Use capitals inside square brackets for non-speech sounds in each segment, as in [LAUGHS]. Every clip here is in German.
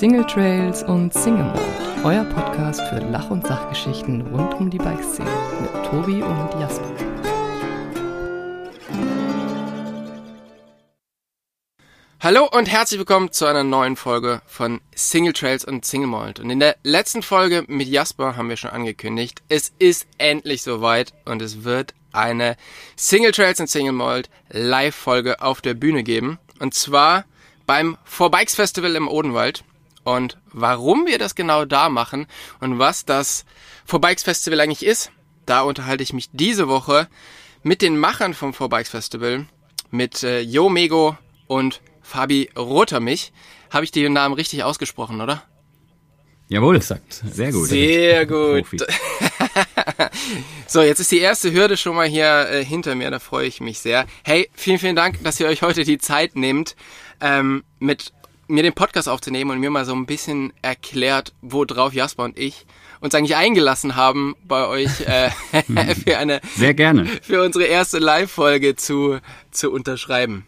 Single Trails und Single Mode, euer Podcast für Lach- und Sachgeschichten rund um die Bikeszene mit Tobi und Jasper. Hallo und herzlich willkommen zu einer neuen Folge von Single Trails und Single Mold. Und in der letzten Folge mit Jasper haben wir schon angekündigt, es ist endlich soweit und es wird eine Single Trails und Single Mold Live-Folge auf der Bühne geben. Und zwar beim Four Bikes Festival im Odenwald. Und warum wir das genau da machen und was das Four Bikes Festival eigentlich ist, da unterhalte ich mich diese Woche mit den Machern vom Four Bikes Festival, mit äh, Jo Mego und Fabi Rotermich. Habe ich den Namen richtig ausgesprochen, oder? Jawohl, exakt. Sehr gut. Sehr gut. [LAUGHS] so, jetzt ist die erste Hürde schon mal hier äh, hinter mir, da freue ich mich sehr. Hey, vielen, vielen Dank, dass ihr euch heute die Zeit nehmt, ähm, mit mir den Podcast aufzunehmen und mir mal so ein bisschen erklärt, worauf Jasper und ich uns eigentlich eingelassen haben, bei euch äh, [LAUGHS] für eine sehr gerne für unsere erste Live-Folge zu zu unterschreiben.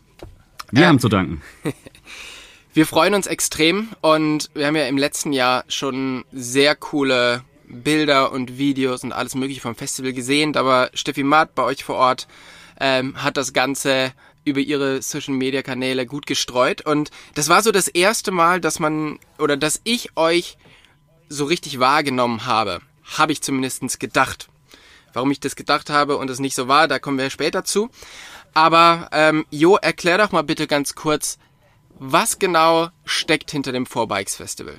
Wir äh, haben zu danken. [LAUGHS] Wir freuen uns extrem und wir haben ja im letzten Jahr schon sehr coole Bilder und Videos und alles mögliche vom Festival gesehen, aber Steffi Maat bei euch vor Ort ähm, hat das Ganze über ihre Social Media Kanäle gut gestreut und das war so das erste Mal, dass man oder dass ich euch so richtig wahrgenommen habe, habe ich zumindestens gedacht. Warum ich das gedacht habe und es nicht so war, da kommen wir später zu. Aber ähm, Jo, erklär doch mal bitte ganz kurz, was genau steckt hinter dem Four Bikes Festival?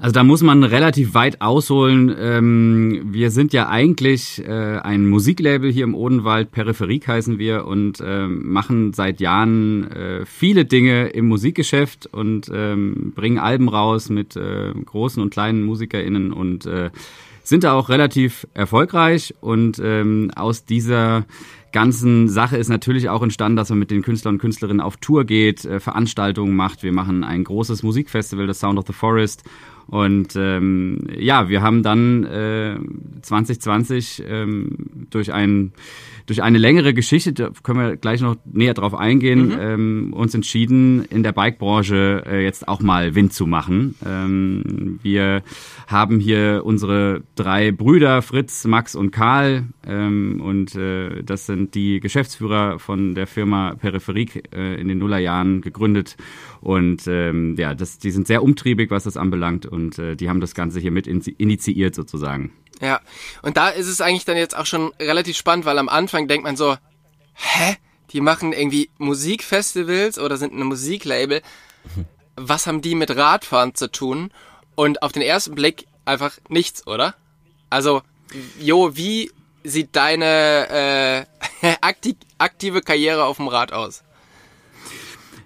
Also da muss man relativ weit ausholen. Ähm, wir sind ja eigentlich äh, ein Musiklabel hier im Odenwald, Peripherik heißen wir und äh, machen seit Jahren äh, viele Dinge im Musikgeschäft und ähm, bringen Alben raus mit äh, großen und kleinen MusikerInnen und äh, sind da auch relativ erfolgreich und ähm, aus dieser ganzen Sache ist natürlich auch entstanden, dass man mit den Künstlern und Künstlerinnen auf Tour geht, äh, Veranstaltungen macht. Wir machen ein großes Musikfestival, das Sound of the Forest. Und ähm, ja, wir haben dann äh, 2020 ähm, durch ein durch eine längere Geschichte, da können wir gleich noch näher drauf eingehen, mhm. ähm, uns entschieden, in der Bikebranche äh, jetzt auch mal Wind zu machen. Ähm, wir haben hier unsere drei Brüder, Fritz, Max und Karl, ähm, und äh, das sind die Geschäftsführer von der Firma Peripherik äh, in den Nullerjahren gegründet. Und ähm, ja, das, die sind sehr umtriebig, was das anbelangt, und äh, die haben das Ganze hier mit initiiert sozusagen. Ja, und da ist es eigentlich dann jetzt auch schon relativ spannend, weil am Anfang denkt man so, hä? Die machen irgendwie Musikfestivals oder sind ein Musiklabel. Was haben die mit Radfahren zu tun? Und auf den ersten Blick einfach nichts, oder? Also, Jo, wie sieht deine äh, [LAUGHS] aktive Karriere auf dem Rad aus?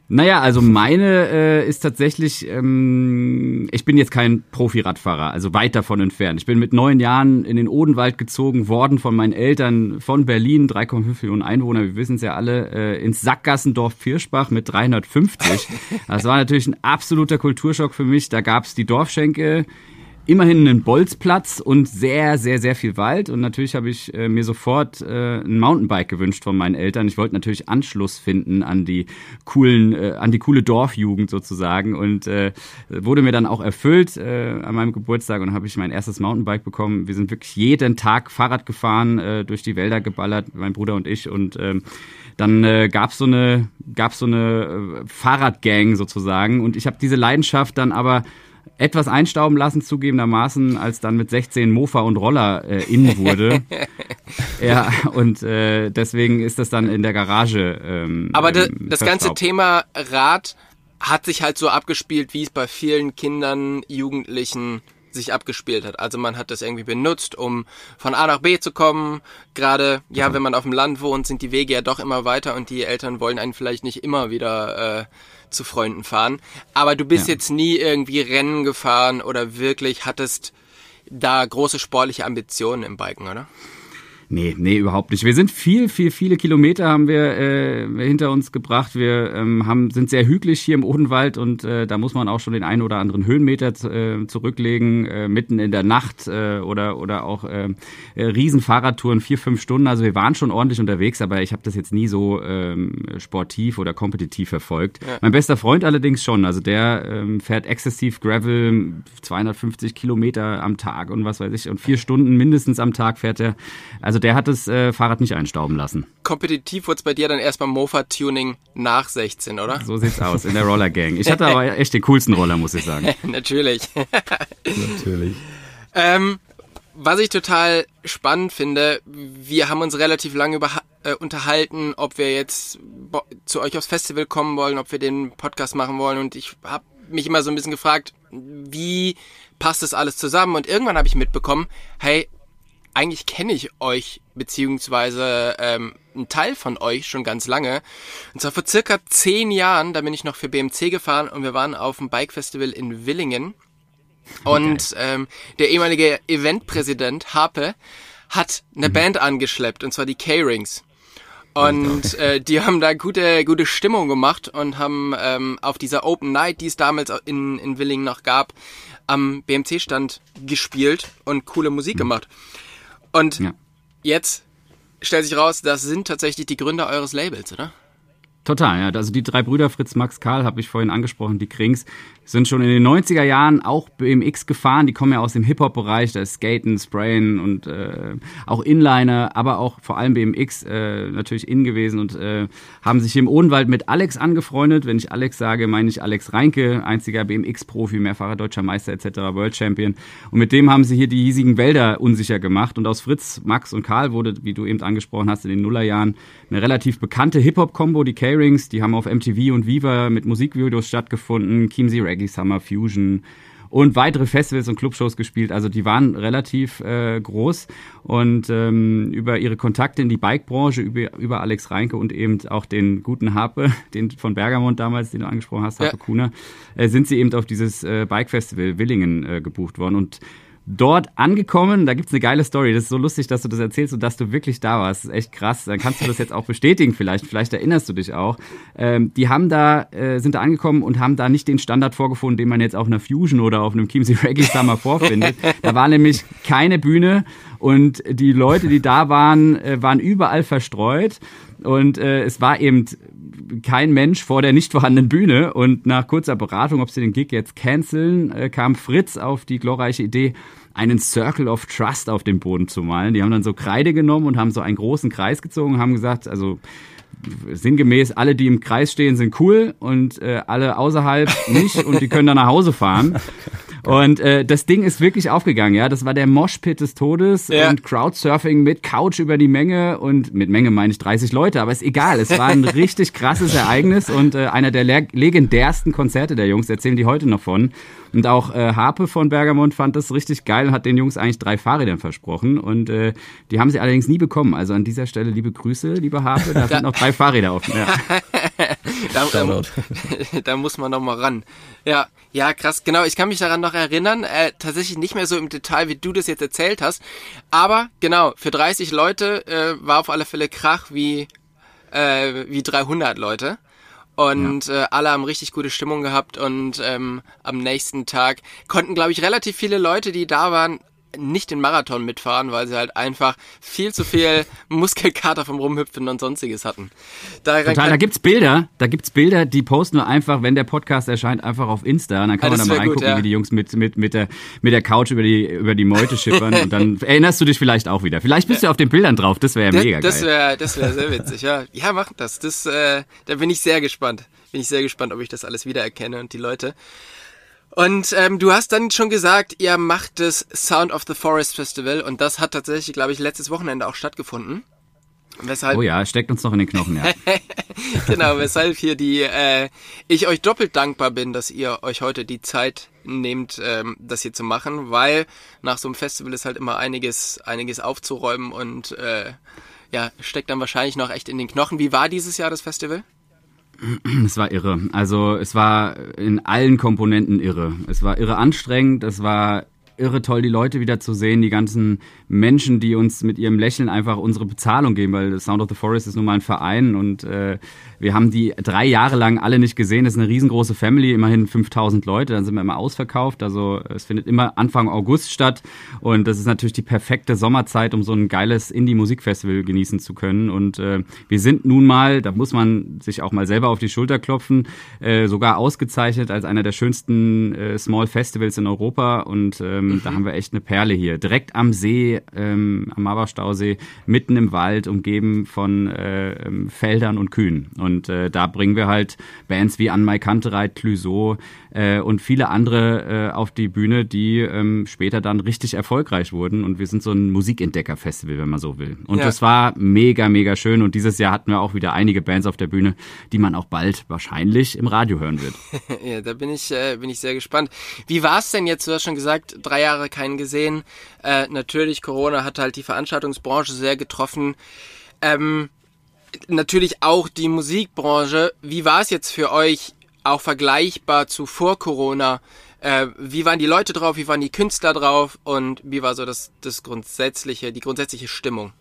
Naja, also meine äh, ist tatsächlich, ähm, ich bin jetzt kein Profi-Radfahrer, also weit davon entfernt. Ich bin mit neun Jahren in den Odenwald gezogen worden von meinen Eltern von Berlin, 3,5 Millionen Einwohner, wir wissen es ja alle, äh, ins Sackgassendorf Vierspach mit 350. Das war natürlich ein absoluter Kulturschock für mich. Da gab's die Dorfschenke, immerhin einen Bolzplatz und sehr, sehr, sehr viel Wald. Und natürlich habe ich äh, mir sofort äh, ein Mountainbike gewünscht von meinen Eltern. Ich wollte natürlich Anschluss finden an die coolen, äh, an die coole Dorfjugend sozusagen. Und äh, wurde mir dann auch erfüllt äh, an meinem Geburtstag und habe ich mein erstes Mountainbike bekommen. Wir sind wirklich jeden Tag Fahrrad gefahren, äh, durch die Wälder geballert, mein Bruder und ich. Und ähm, dann äh, gab so eine gab's so eine Fahrradgang sozusagen und ich habe diese Leidenschaft dann aber etwas einstauben lassen, zugegebenermaßen, als dann mit 16 Mofa und Roller äh, innen wurde. [LAUGHS] ja, und äh, deswegen ist das dann in der Garage. Ähm, Aber de, ähm, das ganze Thema Rad hat sich halt so abgespielt, wie es bei vielen Kindern, Jugendlichen sich abgespielt hat. Also man hat das irgendwie benutzt, um von A nach B zu kommen. Gerade, ja, wenn man auf dem Land wohnt, sind die Wege ja doch immer weiter und die Eltern wollen einen vielleicht nicht immer wieder äh, zu Freunden fahren. Aber du bist ja. jetzt nie irgendwie Rennen gefahren oder wirklich hattest da große sportliche Ambitionen im Biken, oder? Nee, nee, überhaupt nicht. Wir sind viel, viel, viele Kilometer haben wir äh, hinter uns gebracht. Wir ähm, haben, sind sehr hügelig hier im Odenwald und äh, da muss man auch schon den einen oder anderen Höhenmeter äh, zurücklegen, äh, mitten in der Nacht äh, oder, oder auch äh, äh, Riesenfahrradtouren, vier, fünf Stunden. Also wir waren schon ordentlich unterwegs, aber ich habe das jetzt nie so ähm, sportiv oder kompetitiv verfolgt. Ja. Mein bester Freund allerdings schon. Also der ähm, fährt exzessiv Gravel, 250 Kilometer am Tag und was weiß ich, und vier Stunden mindestens am Tag fährt er. Also der hat das äh, Fahrrad nicht einstauben lassen. Kompetitiv wurde es bei dir dann erst beim Mofa-Tuning nach 16, oder? So sieht's aus, in der Roller Gang. Ich hatte [LAUGHS] aber echt den coolsten Roller, muss ich sagen. [LAUGHS] Natürlich. [LAUGHS] Natürlich. Ähm, was ich total spannend finde, wir haben uns relativ lange über, äh, unterhalten, ob wir jetzt zu euch aufs Festival kommen wollen, ob wir den Podcast machen wollen und ich habe mich immer so ein bisschen gefragt, wie passt das alles zusammen und irgendwann habe ich mitbekommen, hey, eigentlich kenne ich euch, beziehungsweise ähm, einen Teil von euch schon ganz lange. Und zwar vor circa zehn Jahren, da bin ich noch für BMC gefahren und wir waren auf dem Bike Festival in Willingen. Und ähm, der ehemalige Eventpräsident Harpe hat eine mhm. Band angeschleppt, und zwar die K-Rings. Und äh, die haben da gute, gute Stimmung gemacht und haben ähm, auf dieser Open Night, die es damals in, in Willingen noch gab, am BMC-Stand gespielt und coole Musik mhm. Und ja. jetzt stellt sich raus, das sind tatsächlich die Gründer eures Labels, oder? Total, ja. Also die drei Brüder Fritz, Max, Karl habe ich vorhin angesprochen, die Krings, sind schon in den 90er Jahren auch BMX gefahren. Die kommen ja aus dem Hip-Hop-Bereich, da ist Skaten, Sprayen und äh, auch Inliner, aber auch vor allem BMX äh, natürlich in gewesen und äh, haben sich hier im Odenwald mit Alex angefreundet. Wenn ich Alex sage, meine ich Alex Reinke, einziger BMX-Profi, mehrfacher deutscher Meister etc., World Champion. Und mit dem haben sie hier die hiesigen Wälder unsicher gemacht. Und aus Fritz, Max und Karl wurde, wie du eben angesprochen hast, in den Nullerjahren eine relativ bekannte Hip-Hop-Kombo, die K-Rings. Die haben auf MTV und Viva mit Musikvideos stattgefunden. Chiemsey Reggae Summer Fusion und weitere Festivals und Clubshows gespielt. Also die waren relativ äh, groß und ähm, über ihre Kontakte in die Bikebranche, über, über Alex Reinke und eben auch den guten Harpe, [LAUGHS] den von Bergamont damals, den du angesprochen hast, Harpe ja. Kuna, äh, sind sie eben auf dieses äh, Bike Festival Willingen äh, gebucht worden und dort angekommen. Da gibt's eine geile Story. Das ist so lustig, dass du das erzählst und dass du wirklich da warst. Das ist echt krass. Dann kannst du das jetzt auch bestätigen vielleicht. Vielleicht erinnerst du dich auch. Ähm, die haben da, äh, sind da angekommen und haben da nicht den Standard vorgefunden, den man jetzt auf einer Fusion oder auf einem Chiemsey Reggae Summer [LAUGHS] vorfindet. Da war nämlich keine Bühne und die Leute, die da waren, äh, waren überall verstreut. Und äh, es war eben kein Mensch vor der nicht vorhandenen Bühne. Und nach kurzer Beratung, ob sie den Gig jetzt canceln, äh, kam Fritz auf die glorreiche Idee, einen Circle of Trust auf dem Boden zu malen. Die haben dann so Kreide genommen und haben so einen großen Kreis gezogen, haben gesagt, also sinngemäß, alle, die im Kreis stehen, sind cool und äh, alle außerhalb nicht und die können dann nach Hause fahren. [LAUGHS] Und äh, das Ding ist wirklich aufgegangen, ja. Das war der Moshpit des Todes ja. und Crowdsurfing mit Couch über die Menge und mit Menge meine ich 30 Leute, aber ist egal. Es war ein [LAUGHS] richtig krasses Ereignis und äh, einer der legendärsten Konzerte der Jungs, erzählen die heute noch von. Und auch äh, Harpe von Bergamont fand das richtig geil und hat den Jungs eigentlich drei Fahrräder versprochen. Und äh, die haben sie allerdings nie bekommen. Also an dieser Stelle liebe Grüße, liebe Harpe. Da [LAUGHS] sind noch drei Fahrräder auf. Ja. [LAUGHS] [LAUGHS] da, da, [LAUGHS] da, muss man noch mal ran. Ja, ja, krass. Genau, ich kann mich daran noch erinnern. Äh, tatsächlich nicht mehr so im Detail, wie du das jetzt erzählt hast. Aber genau, für 30 Leute äh, war auf alle Fälle Krach wie äh, wie 300 Leute. Und ja. äh, alle haben richtig gute Stimmung gehabt und ähm, am nächsten Tag konnten, glaube ich, relativ viele Leute, die da waren, nicht den Marathon mitfahren, weil sie halt einfach viel zu viel [LAUGHS] Muskelkater vom Rumhüpfen und sonstiges hatten. Da, Total, da gibt's Bilder, da gibt's Bilder, die posten wir einfach, wenn der Podcast erscheint, einfach auf Insta und dann kann ja, man da mal reingucken, gut, ja. wie die Jungs mit, mit, mit, der, mit der Couch über die, über die Meute schippern und dann [LAUGHS] erinnerst du dich vielleicht auch wieder. Vielleicht bist du auf den Bildern drauf, das wäre ja mega das geil. Wär, das wäre sehr witzig, ja. Ja, mach das. das äh, da bin ich sehr gespannt. Bin ich sehr gespannt, ob ich das alles wiedererkenne und die Leute. Und ähm, du hast dann schon gesagt, ihr macht das Sound of the Forest Festival und das hat tatsächlich, glaube ich, letztes Wochenende auch stattgefunden. Weshalb, oh ja, steckt uns noch in den Knochen, ja. [LAUGHS] genau, weshalb hier die äh, ich euch doppelt dankbar bin, dass ihr euch heute die Zeit nehmt, ähm, das hier zu machen, weil nach so einem Festival ist halt immer einiges, einiges aufzuräumen und äh, ja, steckt dann wahrscheinlich noch echt in den Knochen. Wie war dieses Jahr das Festival? [CLEARS THROAT] Es war irre. Also es war in allen Komponenten irre. Es war irre anstrengend, es war irre toll, die Leute wieder zu sehen, die ganzen Menschen, die uns mit ihrem Lächeln einfach unsere Bezahlung geben, weil Sound of the Forest ist nun mal ein Verein und äh, wir haben die drei Jahre lang alle nicht gesehen. Das ist eine riesengroße Family, immerhin 5000 Leute. Dann sind wir immer ausverkauft. Also es findet immer Anfang August statt. Und das ist natürlich die perfekte Sommerzeit, um so ein geiles Indie-Musikfestival genießen zu können. Und äh, wir sind nun mal, da muss man sich auch mal selber auf die Schulter klopfen, äh, sogar ausgezeichnet als einer der schönsten äh, Small Festivals in Europa. Und ähm, mhm. da haben wir echt eine Perle hier. Direkt am See, ähm, am Maberstausee, mitten im Wald, umgeben von äh, ähm, Feldern und Kühen. Und äh, da bringen wir halt Bands wie Anmai Kantereit, Clüso äh, und viele andere äh, auf die Bühne, die ähm, später dann richtig erfolgreich wurden. Und wir sind so ein Musikentdecker-Festival, wenn man so will. Und ja. das war mega, mega schön. Und dieses Jahr hatten wir auch wieder einige Bands auf der Bühne, die man auch bald wahrscheinlich im Radio hören wird. [LAUGHS] ja, da bin ich, äh, bin ich sehr gespannt. Wie war es denn jetzt? Du hast schon gesagt, drei Jahre keinen gesehen. Äh, natürlich, Corona hat halt die Veranstaltungsbranche sehr getroffen. Ähm, natürlich auch die Musikbranche. Wie war es jetzt für euch, auch vergleichbar zu vor Corona? Äh, wie waren die Leute drauf? Wie waren die Künstler drauf? Und wie war so das, das grundsätzliche, die grundsätzliche Stimmung?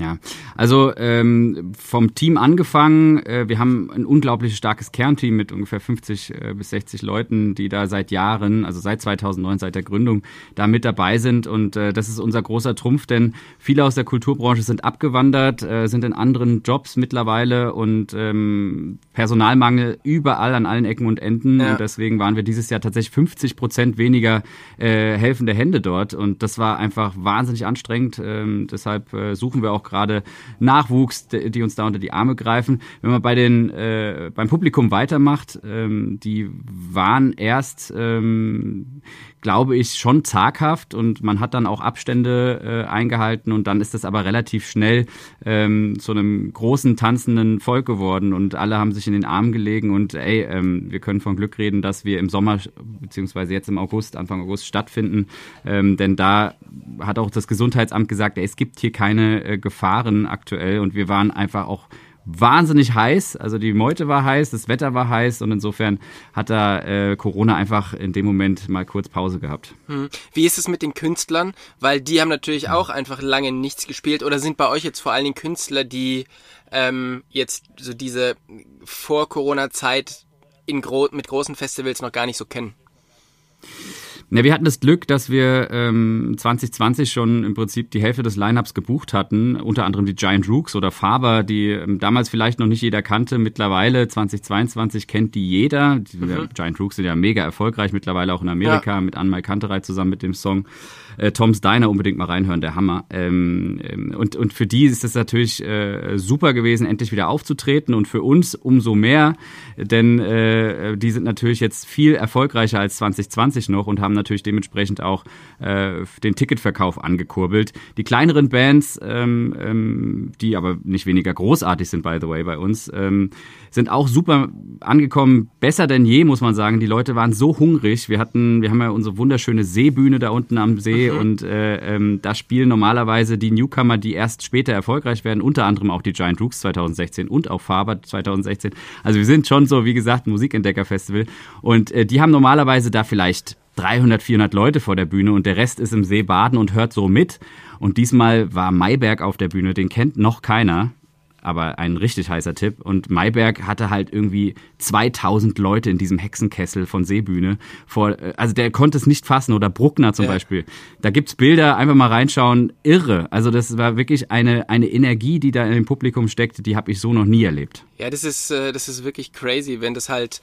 Ja, also ähm, vom Team angefangen, äh, wir haben ein unglaublich starkes Kernteam mit ungefähr 50 äh, bis 60 Leuten, die da seit Jahren, also seit 2009, seit der Gründung, da mit dabei sind. Und äh, das ist unser großer Trumpf, denn viele aus der Kulturbranche sind abgewandert, äh, sind in anderen Jobs mittlerweile und ähm, Personalmangel überall an allen Ecken und Enden. Ja. und deswegen waren wir dieses Jahr tatsächlich 50 Prozent weniger äh, helfende Hände dort. Und das war einfach wahnsinnig anstrengend, ähm, deshalb äh, suchen wir auch gerade Nachwuchs, die uns da unter die Arme greifen. Wenn man bei den äh, beim Publikum weitermacht, ähm, die waren erst ähm, glaube ich, schon zaghaft und man hat dann auch Abstände äh, eingehalten und dann ist das aber relativ schnell ähm, zu einem großen tanzenden Volk geworden und alle haben sich in den Arm gelegen und ey, ähm, wir können von Glück reden, dass wir im Sommer beziehungsweise jetzt im August, Anfang August stattfinden, ähm, denn da hat auch das Gesundheitsamt gesagt, ey, es gibt hier keine äh, Gefahren aktuell und wir waren einfach auch wahnsinnig heiß. Also die Meute war heiß, das Wetter war heiß und insofern hat da äh, Corona einfach in dem Moment mal kurz Pause gehabt. Hm. Wie ist es mit den Künstlern? Weil die haben natürlich auch einfach lange nichts gespielt oder sind bei euch jetzt vor allen Dingen Künstler, die ähm, jetzt so diese Vor-Corona-Zeit gro mit großen Festivals noch gar nicht so kennen? Ne, wir hatten das Glück, dass wir ähm, 2020 schon im Prinzip die Hälfte des Lineups gebucht hatten, unter anderem die Giant Rooks oder Faber, die ähm, damals vielleicht noch nicht jeder kannte. Mittlerweile 2022 kennt die jeder. Die, mhm. Giant Rooks sind ja mega erfolgreich mittlerweile auch in Amerika ja. mit Anmai Kanterei zusammen mit dem Song äh, Tom's Diner unbedingt mal reinhören, der Hammer. Ähm, ähm, und, und für die ist es natürlich äh, super gewesen, endlich wieder aufzutreten und für uns umso mehr, denn äh, die sind natürlich jetzt viel erfolgreicher als 2020 noch und haben natürlich dementsprechend auch äh, den Ticketverkauf angekurbelt. Die kleineren Bands, ähm, ähm, die aber nicht weniger großartig sind, by the way, bei uns, ähm, sind auch super angekommen, besser denn je, muss man sagen. Die Leute waren so hungrig. Wir hatten, wir haben ja unsere wunderschöne Seebühne da unten am See mhm. und äh, ähm, da spielen normalerweise die Newcomer, die erst später erfolgreich werden, unter anderem auch die Giant Rooks 2016 und auch Faber 2016. Also wir sind schon so, wie gesagt, ein Musikentdecker-Festival und äh, die haben normalerweise da vielleicht 300, 400 Leute vor der Bühne und der Rest ist im See baden und hört so mit. Und diesmal war Mayberg auf der Bühne, den kennt noch keiner aber ein richtig heißer Tipp. Und Mayberg hatte halt irgendwie 2000 Leute in diesem Hexenkessel von Seebühne. Vor, äh, also der konnte es nicht fassen. Oder Bruckner zum ja. Beispiel. Da gibt's Bilder, einfach mal reinschauen. Irre. Also das war wirklich eine, eine Energie, die da in dem Publikum steckte, die habe ich so noch nie erlebt. Ja, das ist, äh, das ist wirklich crazy, wenn das halt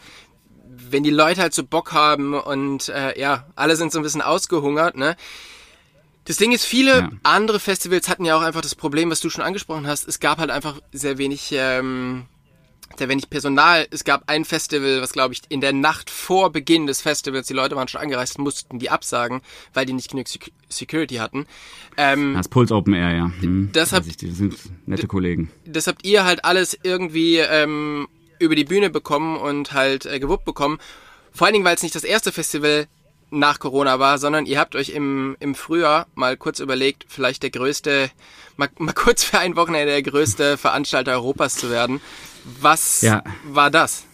wenn die Leute halt so Bock haben und äh, ja, alle sind so ein bisschen ausgehungert, ne? Das Ding ist, viele ja. andere Festivals hatten ja auch einfach das Problem, was du schon angesprochen hast. Es gab halt einfach sehr wenig, ähm, sehr wenig Personal. Es gab ein Festival, was glaube ich in der Nacht vor Beginn des Festivals, die Leute waren schon angereist, mussten die absagen, weil die nicht genug Security hatten. Ähm, das Pulse Open Air, ja. Hm, das, habt, ich, das sind nette Kollegen. Das habt ihr halt alles irgendwie ähm, über die Bühne bekommen und halt äh, gewuppt bekommen. Vor allen Dingen, weil es nicht das erste Festival nach Corona war, sondern ihr habt euch im, im Frühjahr mal kurz überlegt, vielleicht der größte, mal, mal kurz für ein Wochenende der größte Veranstalter Europas zu werden. Was ja. war das?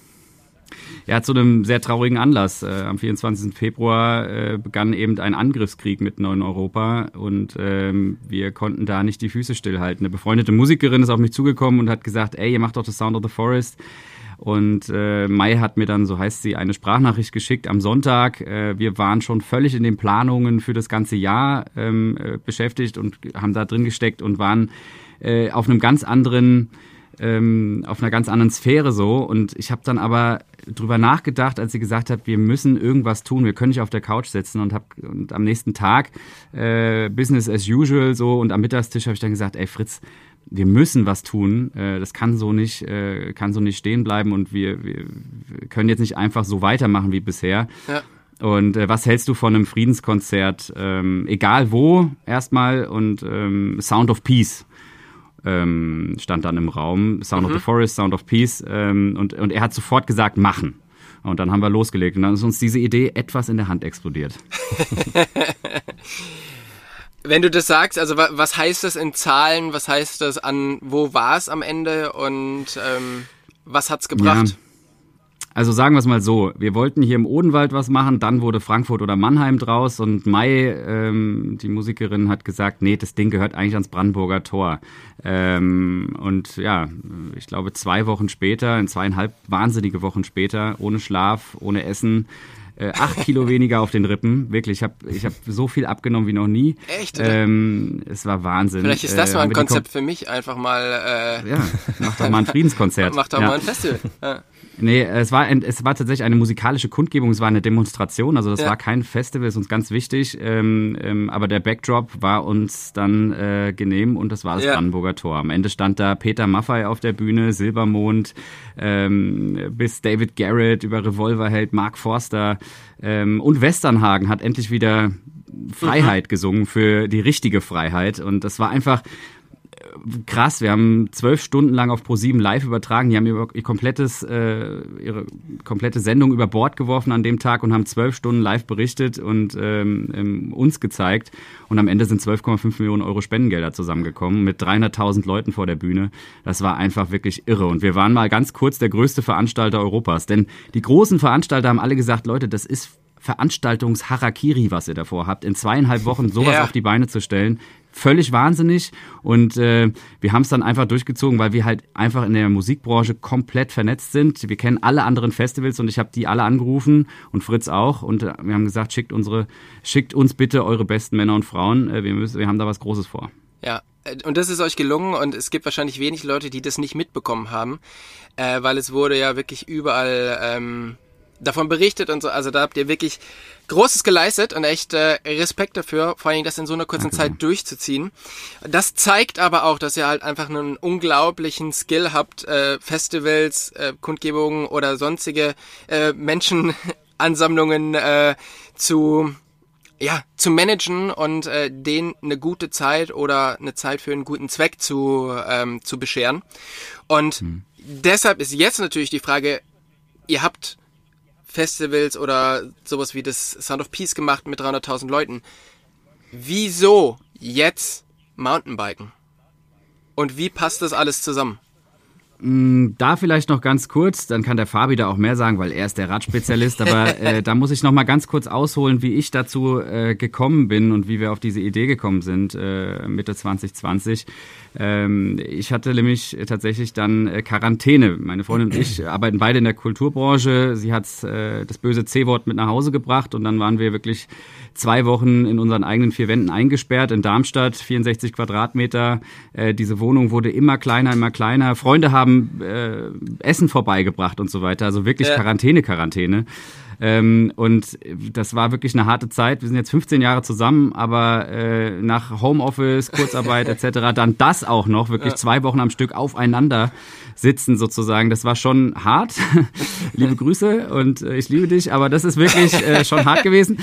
ja, zu einem sehr traurigen Anlass. Äh, am 24. Februar äh, begann eben ein Angriffskrieg mitten in Europa und ähm, wir konnten da nicht die Füße stillhalten. Eine befreundete Musikerin ist auf mich zugekommen und hat gesagt, ey, ihr macht doch das Sound of the Forest. Und äh, Mai hat mir dann, so heißt sie, eine Sprachnachricht geschickt am Sonntag. Äh, wir waren schon völlig in den Planungen für das ganze Jahr ähm, äh, beschäftigt und haben da drin gesteckt und waren äh, auf einem ganz anderen ähm, auf einer ganz anderen Sphäre so. Und ich habe dann aber drüber nachgedacht, als sie gesagt hat, wir müssen irgendwas tun, wir können nicht auf der Couch sitzen und hab und am nächsten Tag äh, Business as usual so und am Mittagstisch habe ich dann gesagt, ey Fritz, wir müssen was tun. Äh, das kann so nicht, äh, kann so nicht stehen bleiben und wir, wir, können jetzt nicht einfach so weitermachen wie bisher. Ja. Und äh, was hältst du von einem Friedenskonzert, ähm, egal wo, erstmal und ähm, Sound of Peace? ähm, stand dann im Raum. Sound mhm. of the Forest, Sound of Peace. Ähm, und, und er hat sofort gesagt, machen. Und dann haben wir losgelegt. Und dann ist uns diese Idee etwas in der Hand explodiert. [LAUGHS] Wenn du das sagst, also was heißt das in Zahlen? Was heißt das an, wo war es am Ende und ähm, was hat's gebracht? Ja. Also sagen wir es mal so, wir wollten hier im Odenwald was machen, dann wurde Frankfurt oder Mannheim draus und Mai, ähm, die Musikerin, hat gesagt, nee, das Ding gehört eigentlich ans Brandenburger Tor. Ähm, und ja, ich glaube zwei Wochen später, in zweieinhalb wahnsinnige Wochen später, ohne Schlaf, ohne Essen, äh, acht Kilo weniger auf den Rippen. Wirklich, ich habe ich hab so viel abgenommen wie noch nie. Echt? Ähm, es war Wahnsinn. Vielleicht ist das äh, mal ein Konzept für mich, einfach mal. Äh, ja, mach doch mal ein Friedenskonzert. [LAUGHS] mach doch ja. mal ein Festival. Ja. Nee, es war, es war tatsächlich eine musikalische Kundgebung, es war eine Demonstration, also das ja. war kein Festival, ist uns ganz wichtig, ähm, ähm, aber der Backdrop war uns dann äh, genehm und das war das ja. Brandenburger Tor. Am Ende stand da Peter Maffei auf der Bühne, Silbermond, ähm, bis David Garrett über Revolverheld, Mark Forster ähm, und Westernhagen hat endlich wieder Freiheit mhm. gesungen für die richtige Freiheit und das war einfach krass. Wir haben zwölf Stunden lang auf Pro7 live übertragen. Die haben ihr, ihr komplettes, äh, ihre komplette Sendung über Bord geworfen an dem Tag und haben zwölf Stunden live berichtet und ähm, ähm uns gezeigt. Und am Ende sind 12,5 Millionen Euro Spendengelder zusammengekommen mit 300.000 Leuten vor der Bühne. Das war einfach wirklich irre. Und wir waren mal ganz kurz der größte Veranstalter Europas. Denn die großen Veranstalter haben alle gesagt, Leute, das ist Veranstaltungsharakiri, was ihr davor habt, in zweieinhalb Wochen sowas ja. auf die Beine zu stellen völlig wahnsinnig und äh, wir haben es dann einfach durchgezogen, weil wir halt einfach in der Musikbranche komplett vernetzt sind. Wir kennen alle anderen Festivals und ich habe die alle angerufen und Fritz auch und äh, wir haben gesagt, schickt unsere, schickt uns bitte eure besten Männer und Frauen. Äh, wir müssen, wir haben da was Großes vor. Ja, äh, und das ist euch gelungen und es gibt wahrscheinlich wenig Leute, die das nicht mitbekommen haben, äh, weil es wurde ja wirklich überall ähm, davon berichtet und so. Also da habt ihr wirklich Großes geleistet und echt äh, Respekt dafür, vor allem das in so einer kurzen Danke. Zeit durchzuziehen. Das zeigt aber auch, dass ihr halt einfach einen unglaublichen Skill habt, äh, Festivals, äh, Kundgebungen oder sonstige äh, Menschenansammlungen äh, zu ja, zu managen und äh, denen eine gute Zeit oder eine Zeit für einen guten Zweck zu, ähm, zu bescheren. Und hm. deshalb ist jetzt natürlich die Frage, ihr habt Festivals oder sowas wie das Sound of Peace gemacht mit 300.000 Leuten. Wieso jetzt Mountainbiken? Und wie passt das alles zusammen? Mm, da vielleicht noch ganz kurz, dann kann der Fabi da auch mehr sagen, weil er ist der Radspezialist. Aber [LAUGHS] äh, da muss ich noch mal ganz kurz ausholen, wie ich dazu äh, gekommen bin und wie wir auf diese Idee gekommen sind äh, Mitte 2020. Ähm, ich hatte nämlich tatsächlich dann äh, Quarantäne. Meine Freundin und ich [CLEARS THROAT] arbeiten beide in der Kulturbranche. Sie hat äh, das böse C-Wort mit nach Hause gebracht und dann waren wir wirklich zwei Wochen in unseren eigenen vier Wänden eingesperrt in Darmstadt, 64 Quadratmeter. Äh, diese Wohnung wurde immer kleiner, immer kleiner. Freunde haben äh, Essen vorbeigebracht und so weiter. Also wirklich ja. Quarantäne, Quarantäne. Ähm, und das war wirklich eine harte Zeit. Wir sind jetzt 15 Jahre zusammen, aber äh, nach Homeoffice, Kurzarbeit etc. dann das auch noch, wirklich ja. zwei Wochen am Stück aufeinander sitzen sozusagen. Das war schon hart. [LAUGHS] Liebe Grüße und äh, ich liebe dich, aber das ist wirklich äh, schon hart gewesen.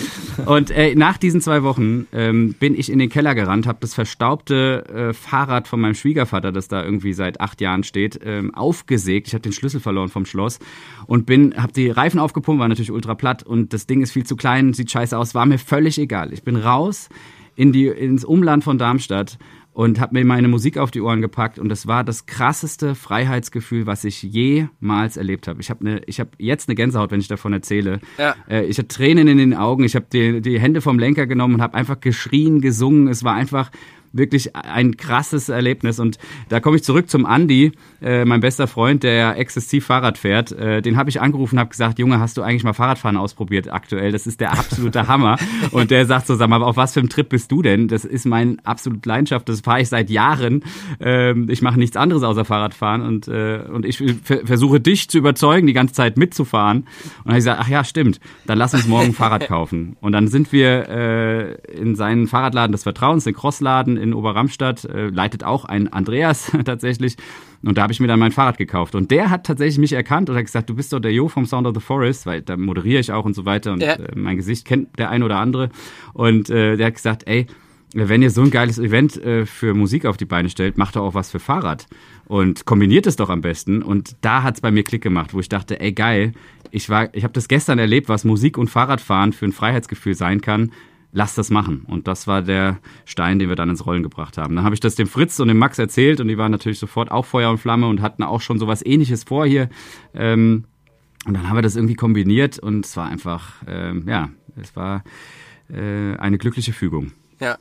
Und äh, nach diesen zwei Wochen ähm, bin ich in den Keller gerannt, habe das verstaubte äh, Fahrrad von meinem Schwiegervater, das da irgendwie seit acht Jahren steht, ähm, aufgesägt. Ich habe den Schlüssel verloren vom Schloss und bin, habe die Reifen aufgepumpt, war natürlich ultra platt und das Ding ist viel zu klein, sieht scheiße aus, war mir völlig egal. Ich bin raus in die, ins Umland von Darmstadt und habe mir meine Musik auf die Ohren gepackt und das war das krasseste Freiheitsgefühl, was ich jemals erlebt habe. Ich habe ne, ich habe jetzt eine Gänsehaut, wenn ich davon erzähle. Ja. Äh, ich hatte Tränen in den Augen, ich habe die, die Hände vom Lenker genommen und habe einfach geschrien, gesungen. Es war einfach wirklich ein krasses Erlebnis. Und da komme ich zurück zum Andi, äh, mein bester Freund, der exzessiv Fahrrad fährt. Äh, den habe ich angerufen und habe gesagt, Junge, hast du eigentlich mal Fahrradfahren ausprobiert aktuell? Das ist der absolute Hammer. [LAUGHS] Und der sagt so, sag mal, auf was für einem Trip bist du denn? Das ist mein absolut Leidenschaft. Das fahre ich seit Jahren. Ähm, ich mache nichts anderes außer Fahrradfahren und, äh, und ich versuche dich zu überzeugen, die ganze Zeit mitzufahren. Und dann habe ich gesagt, ach ja, stimmt, dann lass uns morgen ein Fahrrad [LAUGHS] kaufen. Und dann sind wir äh, in seinen Fahrradladen des Vertrauens, den Crossladen in Oberramstadt, äh, leitet auch ein Andreas [LAUGHS] tatsächlich. Und da habe ich mir dann mein Fahrrad gekauft. Und der hat tatsächlich mich erkannt und hat gesagt, du bist doch der Jo vom Sound of the Forest, weil da moderiere ich auch und so weiter. Und ja. äh, mein Gesicht kennt der ein oder andere. Und äh, der hat gesagt, ey, wenn ihr so ein geiles Event äh, für Musik auf die Beine stellt, macht doch auch was für Fahrrad. Und kombiniert es doch am besten. Und da hat es bei mir Klick gemacht, wo ich dachte, ey geil, ich war, ich habe das gestern erlebt, was Musik und Fahrradfahren für ein Freiheitsgefühl sein kann lass das machen. Und das war der Stein, den wir dann ins Rollen gebracht haben. Dann habe ich das dem Fritz und dem Max erzählt und die waren natürlich sofort auch Feuer und Flamme und hatten auch schon sowas ähnliches vor hier. Ähm, und dann haben wir das irgendwie kombiniert und es war einfach, ähm, ja, es war äh, eine glückliche Fügung. Ja.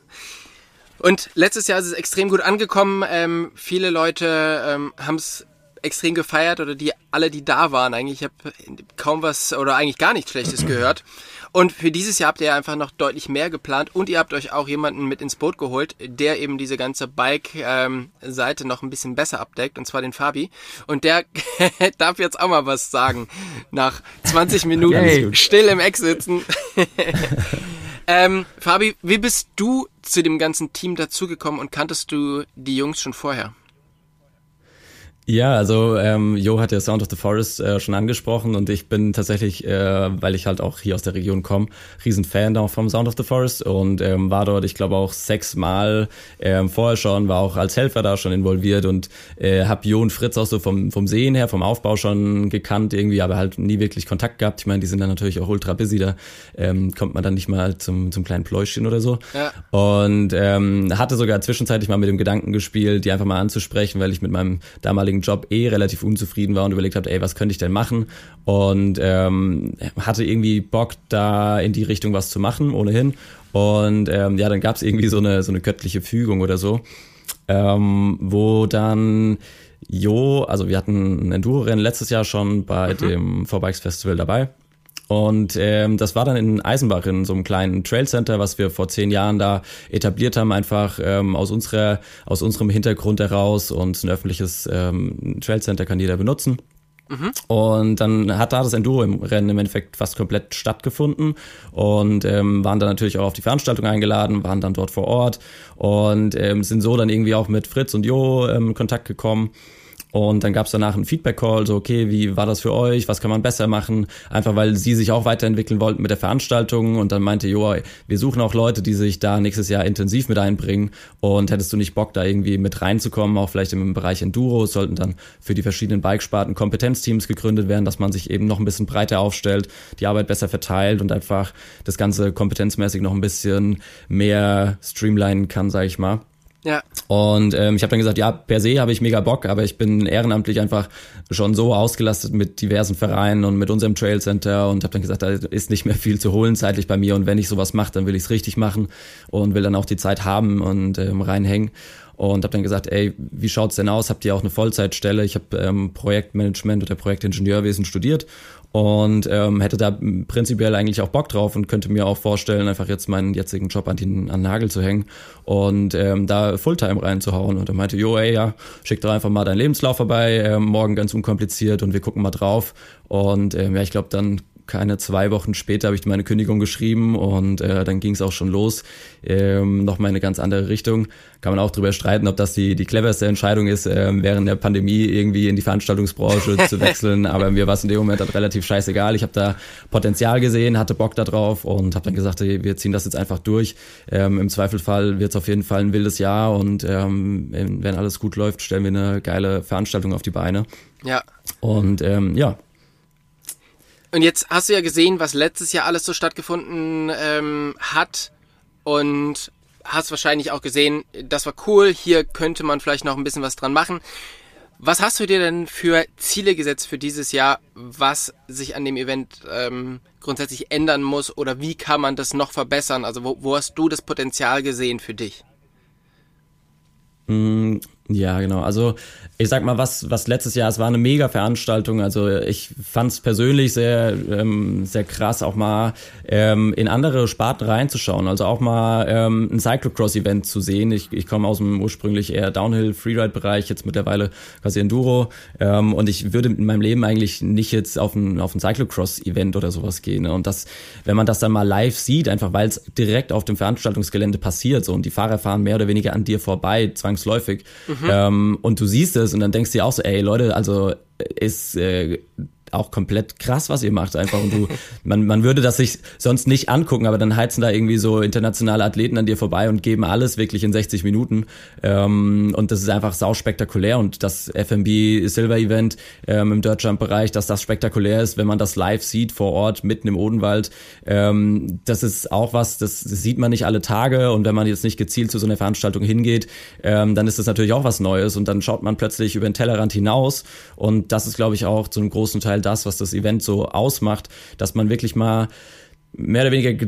Und letztes Jahr ist es extrem gut angekommen. Ähm, viele Leute ähm, haben es extrem gefeiert oder die alle, die da waren, eigentlich. Ich habe kaum was oder eigentlich gar nichts Schlechtes gehört. Und für dieses Jahr habt ihr einfach noch deutlich mehr geplant und ihr habt euch auch jemanden mit ins Boot geholt, der eben diese ganze Bike-Seite ähm, noch ein bisschen besser abdeckt, und zwar den Fabi. Und der [LAUGHS] darf jetzt auch mal was sagen. Nach 20 Minuten hey. still im Eck sitzen. [LAUGHS] ähm, Fabi, wie bist du zu dem ganzen Team dazugekommen und kanntest du die Jungs schon vorher? Ja, also ähm, Jo hat ja Sound of the Forest äh, schon angesprochen und ich bin tatsächlich, äh, weil ich halt auch hier aus der Region komme, Riesenfan auch vom Sound of the Forest und ähm, war dort, ich glaube auch sechsmal ähm, vorher schon, war auch als Helfer da schon involviert und äh, habe Jo und Fritz auch so vom, vom Sehen her, vom Aufbau schon gekannt irgendwie, aber halt nie wirklich Kontakt gehabt. Ich meine, die sind dann natürlich auch ultra busy, da ähm, kommt man dann nicht mal zum, zum kleinen Pläuschchen oder so. Ja. Und ähm, hatte sogar zwischenzeitlich mal mit dem Gedanken gespielt, die einfach mal anzusprechen, weil ich mit meinem damaligen Job eh relativ unzufrieden war und überlegt habe, ey, was könnte ich denn machen? Und ähm, hatte irgendwie Bock, da in die Richtung was zu machen, ohnehin. Und ähm, ja, dann gab es irgendwie so eine, so eine göttliche Fügung oder so, ähm, wo dann Jo, also wir hatten ein Enduro-Rennen letztes Jahr schon bei mhm. dem Vorbikes Festival dabei. Und ähm, das war dann in Eisenbach in so einem kleinen Trail Center, was wir vor zehn Jahren da etabliert haben, einfach ähm, aus unserer aus unserem Hintergrund heraus. Und ein öffentliches ähm, Trail Center kann jeder benutzen. Mhm. Und dann hat da das Enduro im Rennen im Endeffekt fast komplett stattgefunden und ähm, waren dann natürlich auch auf die Veranstaltung eingeladen, waren dann dort vor Ort und ähm, sind so dann irgendwie auch mit Fritz und Jo ähm, in Kontakt gekommen und dann gab es danach einen Feedback-Call, so okay, wie war das für euch, was kann man besser machen? Einfach weil sie sich auch weiterentwickeln wollten mit der Veranstaltung. Und dann meinte Joa, wir suchen auch Leute, die sich da nächstes Jahr intensiv mit einbringen. Und hättest du nicht Bock, da irgendwie mit reinzukommen, auch vielleicht im Bereich Enduro, sollten dann für die verschiedenen Bikesparten Kompetenzteams gegründet werden, dass man sich eben noch ein bisschen breiter aufstellt, die Arbeit besser verteilt und einfach das Ganze kompetenzmäßig noch ein bisschen mehr streamlinen kann, sag ich mal. Ja. Und ähm, ich habe dann gesagt, ja, per se habe ich mega Bock, aber ich bin ehrenamtlich einfach schon so ausgelastet mit diversen Vereinen und mit unserem Trail Center und habe dann gesagt, da ist nicht mehr viel zu holen zeitlich bei mir und wenn ich sowas mache, dann will ich es richtig machen und will dann auch die Zeit haben und ähm, reinhängen und habe dann gesagt, ey, wie schaut's denn aus? Habt ihr auch eine Vollzeitstelle? Ich habe ähm, Projektmanagement oder Projektingenieurwesen studiert und ähm, hätte da prinzipiell eigentlich auch Bock drauf und könnte mir auch vorstellen, einfach jetzt meinen jetzigen Job an den, an den Nagel zu hängen und ähm, da Fulltime reinzuhauen. Und er meinte, jo, ey, ja, schick doch einfach mal deinen Lebenslauf vorbei, ähm, morgen ganz unkompliziert und wir gucken mal drauf. Und ähm, ja, ich glaube, dann keine zwei Wochen später habe ich meine Kündigung geschrieben und äh, dann ging es auch schon los. Ähm, noch mal eine ganz andere Richtung. Kann man auch drüber streiten, ob das die, die cleverste Entscheidung ist, äh, während der Pandemie irgendwie in die Veranstaltungsbranche [LAUGHS] zu wechseln. Aber mir war es in dem Moment dann relativ scheißegal. Ich habe da Potenzial gesehen, hatte Bock da drauf und habe dann gesagt, hey, wir ziehen das jetzt einfach durch. Ähm, Im Zweifelfall wird es auf jeden Fall ein wildes Jahr und ähm, wenn alles gut läuft, stellen wir eine geile Veranstaltung auf die Beine. Ja. Und ähm, ja, und jetzt hast du ja gesehen, was letztes Jahr alles so stattgefunden ähm, hat. Und hast wahrscheinlich auch gesehen, das war cool, hier könnte man vielleicht noch ein bisschen was dran machen. Was hast du dir denn für Ziele gesetzt für dieses Jahr, was sich an dem Event ähm, grundsätzlich ändern muss oder wie kann man das noch verbessern? Also wo, wo hast du das Potenzial gesehen für dich? Ja, genau. Also ich sag mal, was, was letztes Jahr, es war eine mega Veranstaltung. Also ich fand es persönlich sehr, ähm, sehr krass, auch mal ähm, in andere Sparten reinzuschauen. Also auch mal ähm, ein Cyclocross-Event zu sehen. Ich, ich komme aus dem ursprünglich eher Downhill-Freeride-Bereich, jetzt mittlerweile quasi Enduro. Ähm, und ich würde in meinem Leben eigentlich nicht jetzt auf ein, auf ein Cyclocross-Event oder sowas gehen. Ne? Und das, wenn man das dann mal live sieht, einfach weil es direkt auf dem Veranstaltungsgelände passiert so und die Fahrer fahren mehr oder weniger an dir vorbei, zwangsläufig. Mhm. Ähm, und du siehst es und dann denkst du dir auch so, ey Leute, also ist äh, auch komplett krass, was ihr macht einfach. Und du, [LAUGHS] man, man würde das sich sonst nicht angucken, aber dann heizen da irgendwie so internationale Athleten an dir vorbei und geben alles wirklich in 60 Minuten. Ähm, und das ist einfach sau spektakulär. Und das FMB Silver Event ähm, im Dirt Jump Bereich, dass das spektakulär ist, wenn man das live sieht vor Ort, mitten im Odenwald, ähm, das ist auch was, das sieht man nicht alle Tage. Und wenn man jetzt nicht gezielt zu so einer Veranstaltung hingeht, ähm, dann ist das natürlich auch was Neues. Und dann schaut man plötzlich über den Tellerrand hinaus. Und das ist, glaube ich, auch zu einem großen Teil das, was das Event so ausmacht, dass man wirklich mal mehr oder weniger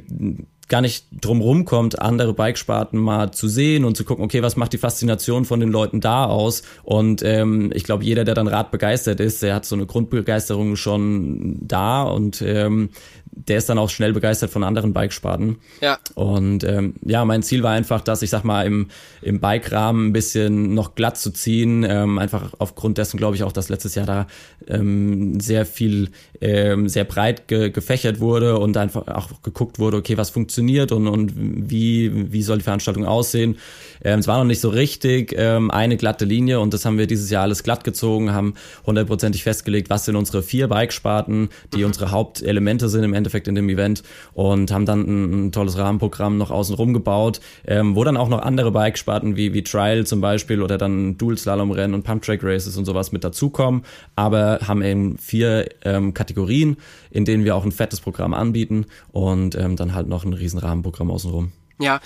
gar nicht drum kommt, andere Bikesparten mal zu sehen und zu gucken, okay, was macht die Faszination von den Leuten da aus? Und ähm, ich glaube, jeder, der dann Rad begeistert ist, der hat so eine Grundbegeisterung schon da und ähm, der ist dann auch schnell begeistert von anderen Bikesparten. Ja. Und ähm, ja, mein Ziel war einfach, dass ich sag mal im, im Bike-Rahmen ein bisschen noch glatt zu ziehen. Ähm, einfach aufgrund dessen glaube ich auch, dass letztes Jahr da ähm, sehr viel, ähm, sehr breit ge gefächert wurde und einfach auch geguckt wurde, okay, was funktioniert und, und wie, wie soll die Veranstaltung aussehen. Ähm, es war noch nicht so richtig ähm, eine glatte Linie und das haben wir dieses Jahr alles glatt gezogen, haben hundertprozentig festgelegt, was sind unsere vier Bikesparten, die mhm. unsere Hauptelemente sind im Endeffekt in dem Event und haben dann ein, ein tolles Rahmenprogramm noch außenrum gebaut, ähm, wo dann auch noch andere Bikesparten wie, wie Trial zum Beispiel oder dann Dual-Slalom-Rennen und Pump-Track-Races und sowas mit dazukommen, aber haben eben vier ähm, Kategorien, in denen wir auch ein fettes Programm anbieten und ähm, dann halt noch ein riesen Rahmenprogramm außenrum. Ja,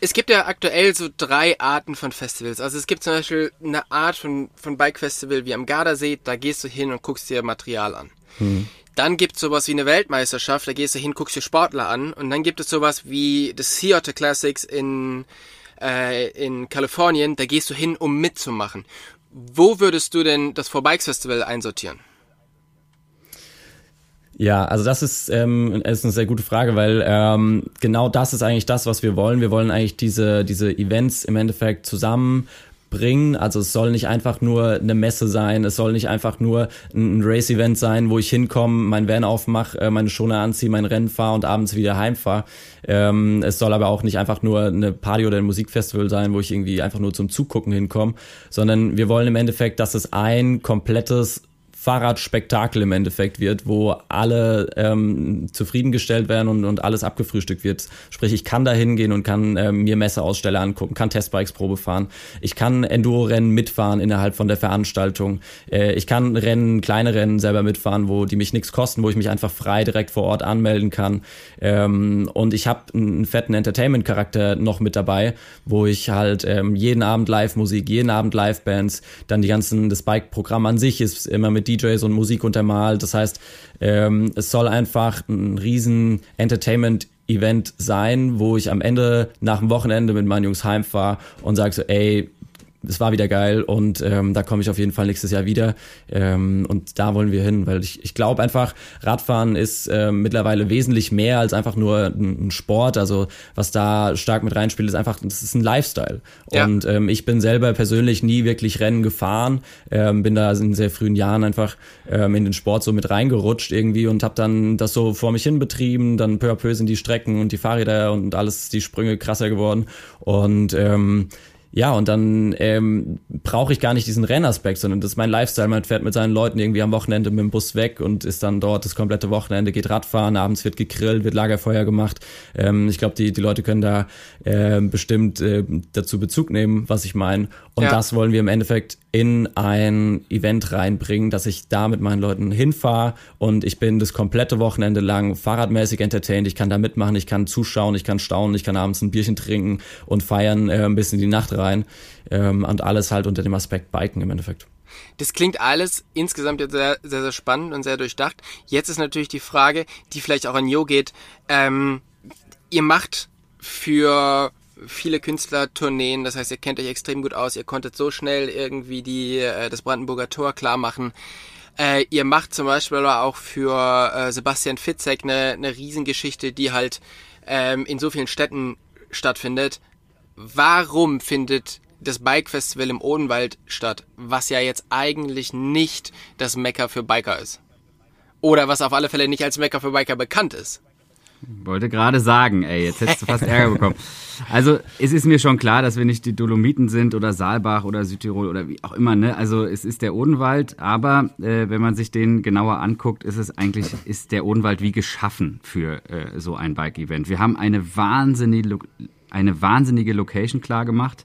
es gibt ja aktuell so drei Arten von Festivals. Also es gibt zum Beispiel eine Art von, von Bike Festival wie am Gardasee, da gehst du hin und guckst dir Material an. Hm. Dann gibt es sowas wie eine Weltmeisterschaft, da gehst du hin, guckst dir Sportler an. Und dann gibt es sowas wie das Sea Otter Classics in, äh, in Kalifornien, da gehst du hin, um mitzumachen. Wo würdest du denn das For Bikes Festival einsortieren? Ja, also das ist, ähm, ist eine sehr gute Frage, weil ähm, genau das ist eigentlich das, was wir wollen. Wir wollen eigentlich diese, diese Events im Endeffekt zusammen bringen. Also es soll nicht einfach nur eine Messe sein, es soll nicht einfach nur ein Race-Event sein, wo ich hinkomme, mein Van aufmache, äh, meine Schoner anziehe, mein Rennen fahre und abends wieder heimfahre. Ähm, es soll aber auch nicht einfach nur eine Party oder ein Musikfestival sein, wo ich irgendwie einfach nur zum Zugucken hinkomme, sondern wir wollen im Endeffekt, dass es ein komplettes Fahrradspektakel im Endeffekt wird, wo alle ähm, zufriedengestellt werden und, und alles abgefrühstückt wird. Sprich, ich kann da hingehen und kann ähm, mir Messeaussteller angucken, kann Testbikes Probe fahren, ich kann Enduro-Rennen mitfahren innerhalb von der Veranstaltung, äh, ich kann Rennen, kleine Rennen selber mitfahren, wo die mich nichts kosten, wo ich mich einfach frei direkt vor Ort anmelden kann. Ähm, und ich habe einen fetten Entertainment-Charakter noch mit dabei, wo ich halt ähm, jeden Abend Live-Musik, jeden Abend Live-Bands, dann die ganzen, das Bike-Programm an sich ist immer mit DJs und Musik untermalt. Das heißt, ähm, es soll einfach ein riesen Entertainment Event sein, wo ich am Ende nach dem Wochenende mit meinen Jungs heimfahre und sage so, ey, es war wieder geil und ähm, da komme ich auf jeden Fall nächstes Jahr wieder. Ähm, und da wollen wir hin, weil ich, ich glaube einfach, Radfahren ist äh, mittlerweile wesentlich mehr als einfach nur ein, ein, Sport. Also was da stark mit reinspielt, ist einfach, das ist ein Lifestyle. Ja. Und ähm, ich bin selber persönlich nie wirklich Rennen gefahren, ähm, bin da in sehr frühen Jahren einfach ähm, in den Sport so mit reingerutscht irgendwie und habe dann das so vor mich hin betrieben. Dann peu à peu sind die Strecken und die Fahrräder und alles, die Sprünge krasser geworden. Und ähm, ja, und dann ähm, brauche ich gar nicht diesen Rennaspekt, sondern das ist mein Lifestyle. Man fährt mit seinen Leuten irgendwie am Wochenende mit dem Bus weg und ist dann dort das komplette Wochenende, geht Radfahren, abends wird gegrillt, wird Lagerfeuer gemacht. Ähm, ich glaube, die, die Leute können da äh, bestimmt äh, dazu Bezug nehmen, was ich meine. Und ja. das wollen wir im Endeffekt in ein Event reinbringen, dass ich da mit meinen Leuten hinfahre und ich bin das komplette Wochenende lang fahrradmäßig entertained. Ich kann da mitmachen, ich kann zuschauen, ich kann staunen, ich kann abends ein Bierchen trinken und feiern äh, ein bisschen die Nacht rein ähm, und alles halt unter dem Aspekt Biken im Endeffekt. Das klingt alles insgesamt jetzt sehr, sehr, sehr spannend und sehr durchdacht. Jetzt ist natürlich die Frage, die vielleicht auch an Jo geht. Ähm, ihr macht für viele Künstler Tourneen, das heißt, ihr kennt euch extrem gut aus, ihr konntet so schnell irgendwie die, äh, das Brandenburger Tor klar machen. Äh, ihr macht zum Beispiel aber auch für äh, Sebastian Fitzek eine, eine Riesengeschichte, die halt ähm, in so vielen Städten stattfindet. Warum findet das Bike Festival im Odenwald statt, was ja jetzt eigentlich nicht das Mecker für Biker ist? Oder was auf alle Fälle nicht als Mecker für Biker bekannt ist? Wollte gerade sagen, ey, jetzt hättest du fast Ärger bekommen. Also es ist mir schon klar, dass wir nicht die Dolomiten sind oder Saalbach oder Südtirol oder wie auch immer, ne? Also es ist der Odenwald, aber äh, wenn man sich den genauer anguckt, ist es eigentlich, ist der Odenwald wie geschaffen für äh, so ein Bike-Event. Wir haben eine wahnsinnige, eine wahnsinnige Location klar gemacht.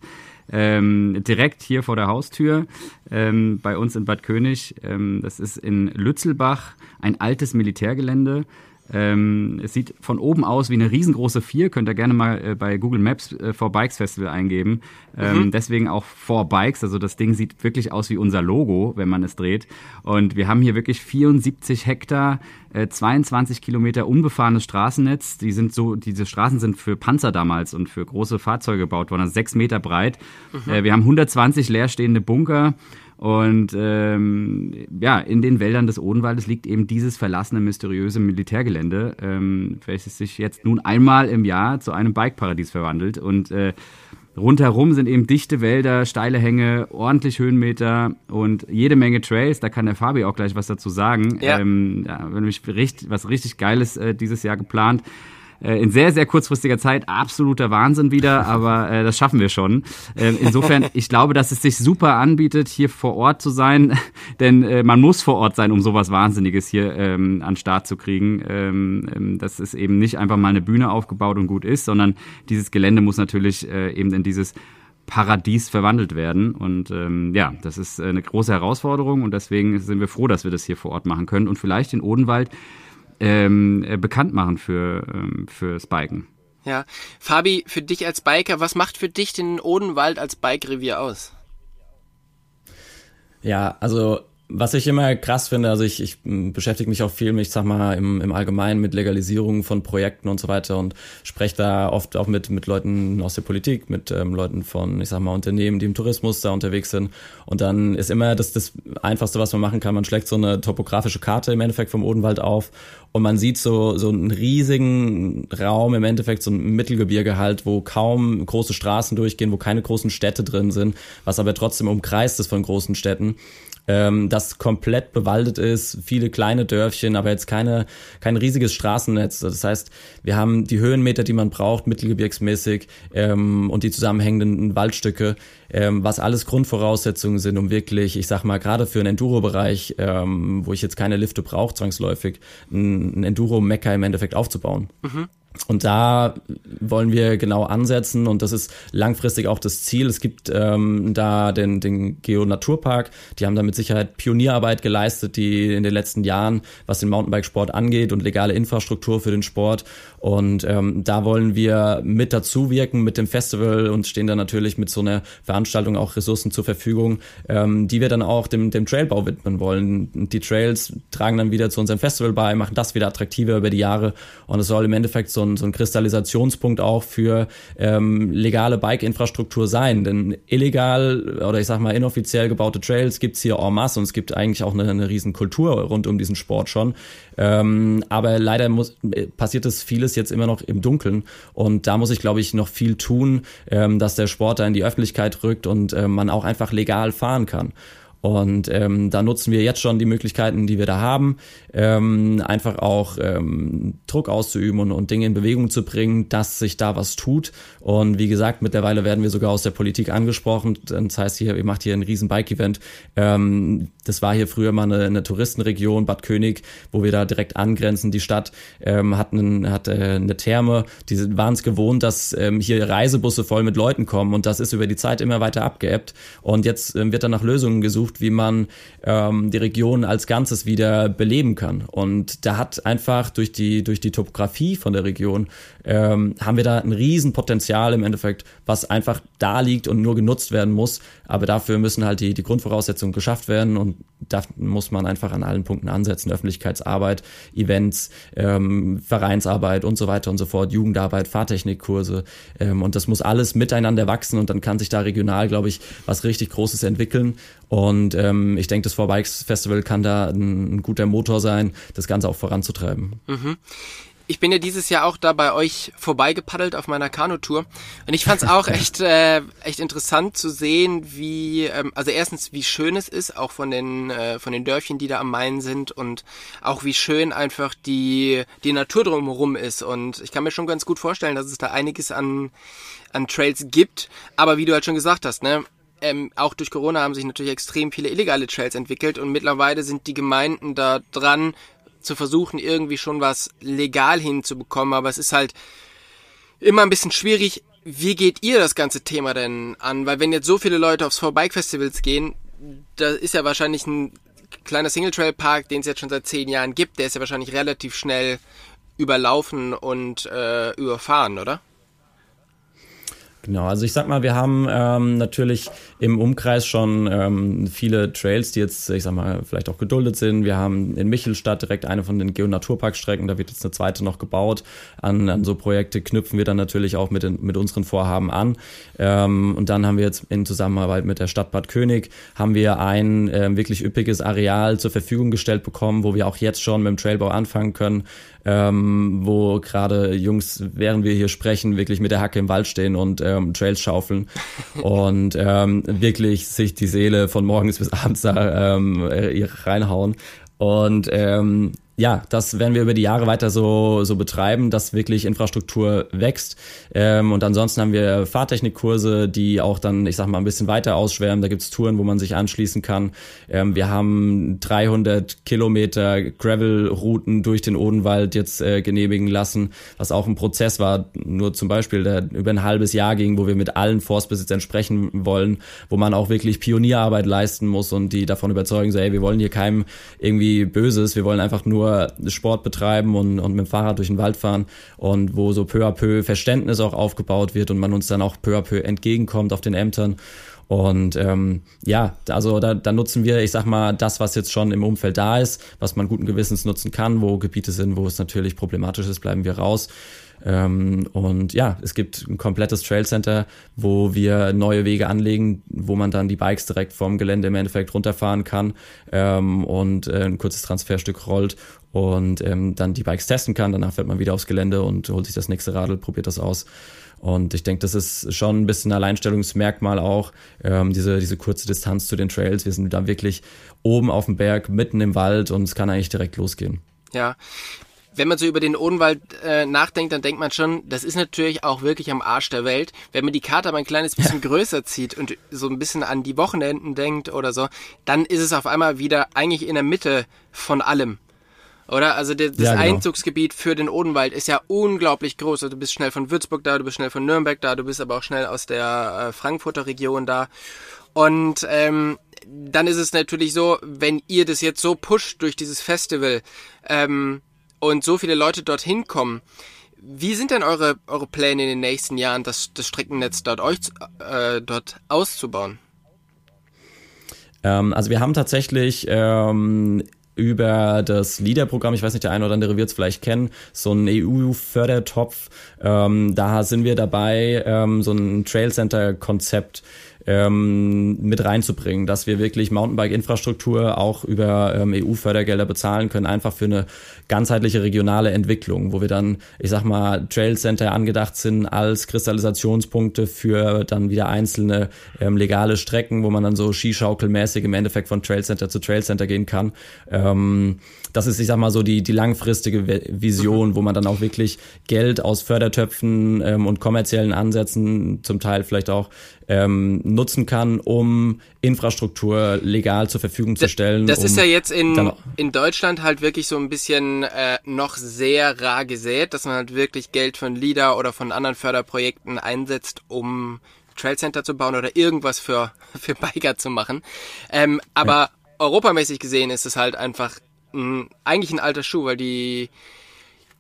Ähm, direkt hier vor der Haustür ähm, bei uns in Bad König. Ähm, das ist in Lützelbach ein altes Militärgelände. Ähm, es sieht von oben aus wie eine riesengroße Vier. Könnt ihr gerne mal äh, bei Google Maps äh, For Bikes Festival eingeben. Ähm, mhm. Deswegen auch For Bikes. Also das Ding sieht wirklich aus wie unser Logo, wenn man es dreht. Und wir haben hier wirklich 74 Hektar, äh, 22 Kilometer unbefahrenes Straßennetz. Die sind so, diese Straßen sind für Panzer damals und für große Fahrzeuge gebaut worden, also sechs Meter breit. Mhm. Äh, wir haben 120 leerstehende Bunker. Und ähm, ja, in den Wäldern des Odenwaldes liegt eben dieses verlassene, mysteriöse Militärgelände, ähm, welches sich jetzt nun einmal im Jahr zu einem Bikeparadies verwandelt. Und äh, rundherum sind eben dichte Wälder, steile Hänge, ordentlich Höhenmeter und jede Menge Trails. Da kann der Fabi auch gleich was dazu sagen. Ja. Ähm, ja, nämlich richtig, was richtig Geiles äh, dieses Jahr geplant in sehr, sehr kurzfristiger Zeit absoluter Wahnsinn wieder, [LAUGHS] aber äh, das schaffen wir schon. Äh, insofern, [LAUGHS] ich glaube, dass es sich super anbietet, hier vor Ort zu sein, [LAUGHS] denn äh, man muss vor Ort sein, um sowas Wahnsinniges hier ähm, an Start zu kriegen. Ähm, ähm, das ist eben nicht einfach mal eine Bühne aufgebaut und gut ist, sondern dieses Gelände muss natürlich äh, eben in dieses Paradies verwandelt werden. Und ähm, ja, das ist äh, eine große Herausforderung und deswegen sind wir froh, dass wir das hier vor Ort machen können und vielleicht in Odenwald ähm, äh, bekannt machen für, ähm, fürs Biken. Ja. Fabi, für dich als Biker, was macht für dich den Odenwald als Bike-Revier aus? Ja, also was ich immer krass finde, also ich, ich beschäftige mich auch viel, ich sag mal, im, im Allgemeinen mit Legalisierung von Projekten und so weiter und spreche da oft auch mit, mit Leuten aus der Politik, mit ähm, Leuten von, ich sag mal, Unternehmen, die im Tourismus da unterwegs sind. Und dann ist immer das, das Einfachste, was man machen kann, man schlägt so eine topografische Karte im Endeffekt vom Odenwald auf und man sieht so, so einen riesigen Raum, im Endeffekt so ein Mittelgebirge halt, wo kaum große Straßen durchgehen, wo keine großen Städte drin sind, was aber trotzdem umkreist ist von großen Städten ähm, das komplett bewaldet ist, viele kleine Dörfchen, aber jetzt keine, kein riesiges Straßennetz. Das heißt, wir haben die Höhenmeter, die man braucht, mittelgebirgsmäßig ähm, und die zusammenhängenden Waldstücke, ähm, was alles Grundvoraussetzungen sind, um wirklich, ich sag mal, gerade für einen Enduro-Bereich, ähm, wo ich jetzt keine Lifte brauche, zwangsläufig, ein, ein Enduro-Mecker im Endeffekt aufzubauen. Mhm. Und da wollen wir genau ansetzen und das ist langfristig auch das Ziel. Es gibt ähm, da den, den Geo-Naturpark, die haben da mit Sicherheit Pionierarbeit geleistet, die in den letzten Jahren, was den Mountainbikesport angeht und legale Infrastruktur für den Sport. Und ähm, da wollen wir mit dazu wirken mit dem Festival und stehen da natürlich mit so einer Veranstaltung auch Ressourcen zur Verfügung, ähm, die wir dann auch dem, dem Trailbau widmen wollen. Die Trails tragen dann wieder zu unserem Festival bei, machen das wieder attraktiver über die Jahre und es soll im Endeffekt so ein, so ein Kristallisationspunkt auch für ähm, legale Bike-Infrastruktur sein. Denn illegal oder ich sag mal inoffiziell gebaute Trails gibt's hier en masse und es gibt eigentlich auch eine, eine riesen Kultur rund um diesen Sport schon. Ähm, aber leider muss, passiert es vieles jetzt immer noch im Dunkeln und da muss ich, glaube ich, noch viel tun, ähm, dass der Sport da in die Öffentlichkeit rückt und äh, man auch einfach legal fahren kann. Und ähm, da nutzen wir jetzt schon die Möglichkeiten, die wir da haben, ähm, einfach auch ähm, Druck auszuüben und, und Dinge in Bewegung zu bringen, dass sich da was tut. Und wie gesagt, mittlerweile werden wir sogar aus der Politik angesprochen. Das heißt, hier, ihr macht hier ein riesen Bike-Event. Ähm, das war hier früher mal eine, eine Touristenregion, Bad König, wo wir da direkt angrenzen. Die Stadt ähm, hat, einen, hat äh, eine Therme, die waren es gewohnt, dass ähm, hier Reisebusse voll mit Leuten kommen und das ist über die Zeit immer weiter abgeebbt. Und jetzt ähm, wird dann nach Lösungen gesucht, wie man ähm, die Region als Ganzes wieder beleben kann. Und da hat einfach durch die, durch die Topografie von der Region ähm, haben wir da ein Riesenpotenzial im Endeffekt, was einfach da liegt und nur genutzt werden muss. Aber dafür müssen halt die, die Grundvoraussetzungen geschafft werden und da muss man einfach an allen Punkten ansetzen. Öffentlichkeitsarbeit, Events, ähm, Vereinsarbeit und so weiter und so fort, Jugendarbeit, Fahrtechnikkurse. Ähm, und das muss alles miteinander wachsen und dann kann sich da regional, glaube ich, was richtig Großes entwickeln. Und ähm, ich denke, das Four Festival kann da ein, ein guter Motor sein, das Ganze auch voranzutreiben. Mhm. Ich bin ja dieses Jahr auch da bei euch vorbeigepaddelt auf meiner Kanutour. Und ich fand es auch [LAUGHS] echt äh, echt interessant zu sehen, wie ähm, also erstens wie schön es ist, auch von den äh, von den Dörfchen, die da am Main sind und auch wie schön einfach die die Natur drumherum ist. Und ich kann mir schon ganz gut vorstellen, dass es da einiges an an Trails gibt, aber wie du halt schon gesagt hast, ne, ähm, auch durch Corona haben sich natürlich extrem viele illegale Trails entwickelt und mittlerweile sind die Gemeinden da dran, zu versuchen, irgendwie schon was legal hinzubekommen, aber es ist halt immer ein bisschen schwierig. Wie geht ihr das ganze Thema denn an? Weil wenn jetzt so viele Leute aufs Four Bike Festivals gehen, da ist ja wahrscheinlich ein kleiner Single Trail Park, den es jetzt schon seit zehn Jahren gibt, der ist ja wahrscheinlich relativ schnell überlaufen und äh, überfahren, oder? Genau, also ich sag mal, wir haben ähm, natürlich im Umkreis schon ähm, viele Trails, die jetzt, ich sag mal, vielleicht auch geduldet sind. Wir haben in Michelstadt direkt eine von den Geonaturparkstrecken, da wird jetzt eine zweite noch gebaut. An, an so Projekte knüpfen wir dann natürlich auch mit, den, mit unseren Vorhaben an. Ähm, und dann haben wir jetzt in Zusammenarbeit mit der Stadt Bad König, haben wir ein äh, wirklich üppiges Areal zur Verfügung gestellt bekommen, wo wir auch jetzt schon mit dem Trailbau anfangen können ähm, wo gerade Jungs, während wir hier sprechen, wirklich mit der Hacke im Wald stehen und ähm, Trails schaufeln und ähm, wirklich sich die Seele von morgens bis abends da ähm, reinhauen. Und ähm, ja, das werden wir über die Jahre weiter so, so betreiben, dass wirklich Infrastruktur wächst. Ähm, und ansonsten haben wir Fahrtechnikkurse, die auch dann, ich sag mal, ein bisschen weiter ausschwärmen. Da gibt's Touren, wo man sich anschließen kann. Ähm, wir haben 300 Kilometer Gravel-Routen durch den Odenwald jetzt äh, genehmigen lassen, was auch ein Prozess war, nur zum Beispiel, der über ein halbes Jahr ging, wo wir mit allen Forstbesitzern sprechen wollen, wo man auch wirklich Pionierarbeit leisten muss und die davon überzeugen, so, ey, wir wollen hier keinem irgendwie Böses, wir wollen einfach nur nur Sport betreiben und, und mit dem Fahrrad durch den Wald fahren und wo so peu à peu Verständnis auch aufgebaut wird und man uns dann auch peu à peu entgegenkommt auf den Ämtern. Und ähm, ja, also da, da nutzen wir, ich sag mal, das, was jetzt schon im Umfeld da ist, was man guten Gewissens nutzen kann, wo Gebiete sind, wo es natürlich problematisch ist, bleiben wir raus. Ähm, und ja, es gibt ein komplettes Trail Center, wo wir neue Wege anlegen, wo man dann die Bikes direkt vom Gelände im Endeffekt runterfahren kann ähm, und äh, ein kurzes Transferstück rollt und ähm, dann die Bikes testen kann. Danach fährt man wieder aufs Gelände und holt sich das nächste Radl, probiert das aus. Und ich denke, das ist schon ein bisschen ein Alleinstellungsmerkmal auch, ähm, diese, diese kurze Distanz zu den Trails. Wir sind da wirklich oben auf dem Berg, mitten im Wald und es kann eigentlich direkt losgehen. Ja, wenn man so über den Odenwald äh, nachdenkt, dann denkt man schon, das ist natürlich auch wirklich am Arsch der Welt. Wenn man die Karte aber ein kleines [LAUGHS] bisschen größer zieht und so ein bisschen an die Wochenenden denkt oder so, dann ist es auf einmal wieder eigentlich in der Mitte von allem. Oder? Also das ja, genau. Einzugsgebiet für den Odenwald ist ja unglaublich groß. Also du bist schnell von Würzburg da, du bist schnell von Nürnberg da, du bist aber auch schnell aus der äh, Frankfurter Region da. Und ähm, dann ist es natürlich so, wenn ihr das jetzt so pusht durch dieses Festival, ähm, und so viele Leute dorthin kommen, wie sind denn eure, eure Pläne in den nächsten Jahren, das, das Streckennetz dort, euch, äh, dort auszubauen? Ähm, also wir haben tatsächlich ähm, über das LEADER-Programm, ich weiß nicht, der eine oder andere wird es vielleicht kennen, so ein EU-Fördertopf. Ähm, da sind wir dabei, ähm, so ein Trail Center-Konzept ähm, mit reinzubringen, dass wir wirklich Mountainbike-Infrastruktur auch über ähm, EU-Fördergelder bezahlen können, einfach für eine ganzheitliche regionale Entwicklung, wo wir dann, ich sag mal, Trail Center angedacht sind als Kristallisationspunkte für dann wieder einzelne ähm, legale Strecken, wo man dann so Skischaukelmäßig im Endeffekt von Trail Center zu Trail Center gehen kann. Ähm, das ist, ich sag mal so, die, die langfristige Vision, wo man dann auch wirklich Geld aus Fördertöpfen ähm, und kommerziellen Ansätzen, zum Teil vielleicht auch ähm, nutzen kann, um Infrastruktur legal zur Verfügung zu stellen. Das um ist ja jetzt in, in Deutschland halt wirklich so ein bisschen äh, noch sehr rar gesät, dass man halt wirklich Geld von LIDA oder von anderen Förderprojekten einsetzt, um Trail Center zu bauen oder irgendwas für, [LAUGHS] für Biker zu machen. Ähm, aber ja. europamäßig gesehen ist es halt einfach mh, eigentlich ein alter Schuh, weil die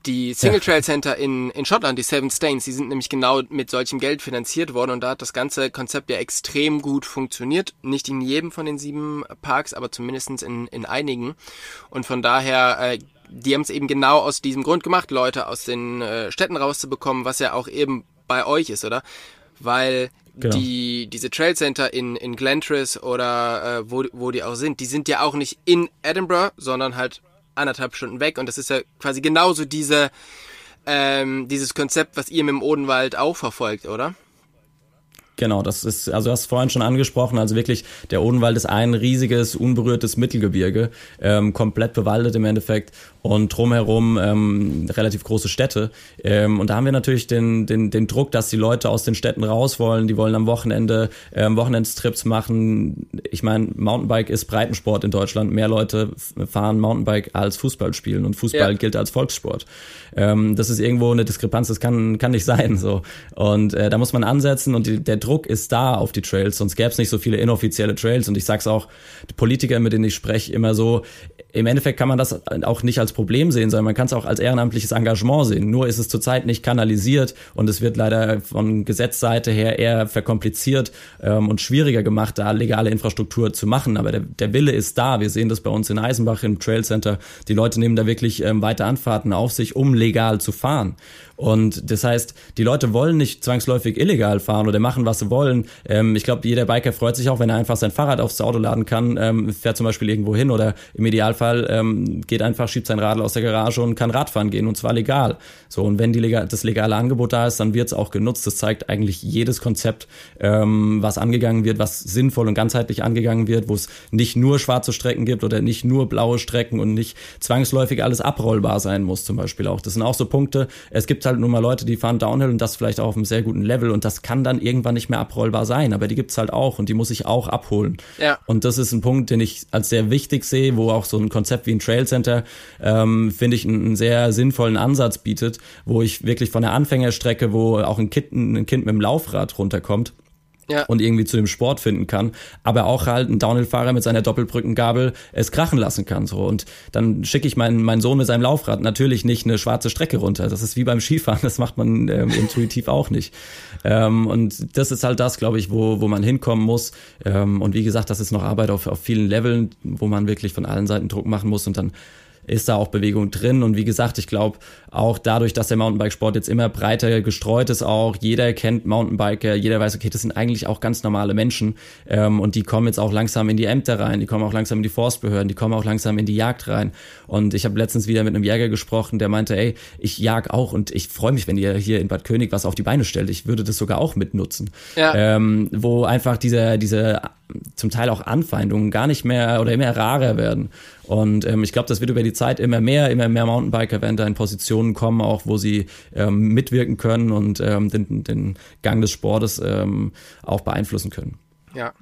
die Single Trail Center in, in Schottland, die Seven Stains, die sind nämlich genau mit solchem Geld finanziert worden und da hat das ganze Konzept ja extrem gut funktioniert. Nicht in jedem von den sieben Parks, aber zumindestens in, in einigen. Und von daher, äh, die haben es eben genau aus diesem Grund gemacht, Leute aus den äh, Städten rauszubekommen, was ja auch eben bei euch ist, oder? Weil Genau. die diese Trail Center in in Glentris oder äh, wo wo die auch sind, die sind ja auch nicht in Edinburgh, sondern halt anderthalb Stunden weg. Und das ist ja quasi genauso diese, ähm, dieses Konzept, was ihr mit dem Odenwald auch verfolgt, oder? Genau, das ist, also du hast vorhin schon angesprochen, also wirklich, der Odenwald ist ein riesiges, unberührtes Mittelgebirge, ähm, komplett bewaldet im Endeffekt und drumherum ähm, relativ große Städte. Ähm, und da haben wir natürlich den, den, den Druck, dass die Leute aus den Städten raus wollen, die wollen am Wochenende ähm, Wochenendstrips machen. Ich meine, Mountainbike ist Breitensport in Deutschland. Mehr Leute fahren Mountainbike als Fußball spielen und Fußball ja. gilt als Volkssport. Ähm, das ist irgendwo eine Diskrepanz, das kann, kann nicht sein. so Und äh, da muss man ansetzen und die, der Druck ist da auf die Trails, sonst gäbe es nicht so viele inoffizielle Trails. Und ich sag's auch, die Politiker, mit denen ich spreche, immer so, im Endeffekt kann man das auch nicht als Problem sehen, sondern man kann es auch als ehrenamtliches Engagement sehen. Nur ist es zurzeit nicht kanalisiert und es wird leider von Gesetzseite her eher verkompliziert ähm, und schwieriger gemacht, da legale Infrastruktur zu machen. Aber der, der Wille ist da. Wir sehen das bei uns in Eisenbach im Trail Center. Die Leute nehmen da wirklich ähm, weite Anfahrten auf sich, um legal zu fahren. Und das heißt, die Leute wollen nicht zwangsläufig illegal fahren oder machen, was sie wollen. Ähm, ich glaube, jeder Biker freut sich auch, wenn er einfach sein Fahrrad aufs Auto laden kann, ähm, fährt zum Beispiel irgendwo hin oder im Idealfall ähm, geht einfach, schiebt sein Radl aus der Garage und kann Radfahren gehen und zwar legal. So, und wenn die legal, das legale Angebot da ist, dann wird es auch genutzt. Das zeigt eigentlich jedes Konzept, ähm, was angegangen wird, was sinnvoll und ganzheitlich angegangen wird, wo es nicht nur schwarze Strecken gibt oder nicht nur blaue Strecken und nicht zwangsläufig alles abrollbar sein muss, zum Beispiel auch. Das sind auch so Punkte. Es gibt halt nur mal Leute, die fahren Downhill und das vielleicht auch auf einem sehr guten Level und das kann dann irgendwann nicht mehr abrollbar sein, aber die gibt's halt auch und die muss ich auch abholen. Ja. Und das ist ein Punkt, den ich als sehr wichtig sehe, wo auch so ein Konzept wie ein Trail Center, ähm, finde ich, einen, einen, sehr sinnvollen Ansatz bietet, wo ich wirklich von der Anfängerstrecke, wo auch ein Kind, ein Kind mit dem Laufrad runterkommt, ja. und irgendwie zu dem Sport finden kann, aber auch halt ein Downhill-Fahrer mit seiner Doppelbrückengabel es krachen lassen kann. So und dann schicke ich meinen meinen Sohn mit seinem Laufrad natürlich nicht eine schwarze Strecke runter. Das ist wie beim Skifahren, das macht man ähm, intuitiv auch nicht. Ähm, und das ist halt das, glaube ich, wo wo man hinkommen muss. Ähm, und wie gesagt, das ist noch Arbeit auf auf vielen Leveln, wo man wirklich von allen Seiten Druck machen muss und dann ist da auch Bewegung drin. Und wie gesagt, ich glaube, auch dadurch, dass der Mountainbikesport jetzt immer breiter gestreut ist, auch jeder kennt Mountainbiker, jeder weiß, okay, das sind eigentlich auch ganz normale Menschen. Ähm, und die kommen jetzt auch langsam in die Ämter rein, die kommen auch langsam in die Forstbehörden, die kommen auch langsam in die Jagd rein. Und ich habe letztens wieder mit einem Jäger gesprochen, der meinte, ey, ich jag auch und ich freue mich, wenn ihr hier in Bad König was auf die Beine stellt. Ich würde das sogar auch mitnutzen. Ja. Ähm, wo einfach diese, diese zum Teil auch Anfeindungen gar nicht mehr oder immer rarer werden. Und ähm, ich glaube, das wird über die Zeit immer mehr, immer mehr Mountainbiker werden da in Positionen kommen, auch wo sie ähm, mitwirken können und ähm, den, den Gang des Sportes ähm, auch beeinflussen können. Ja.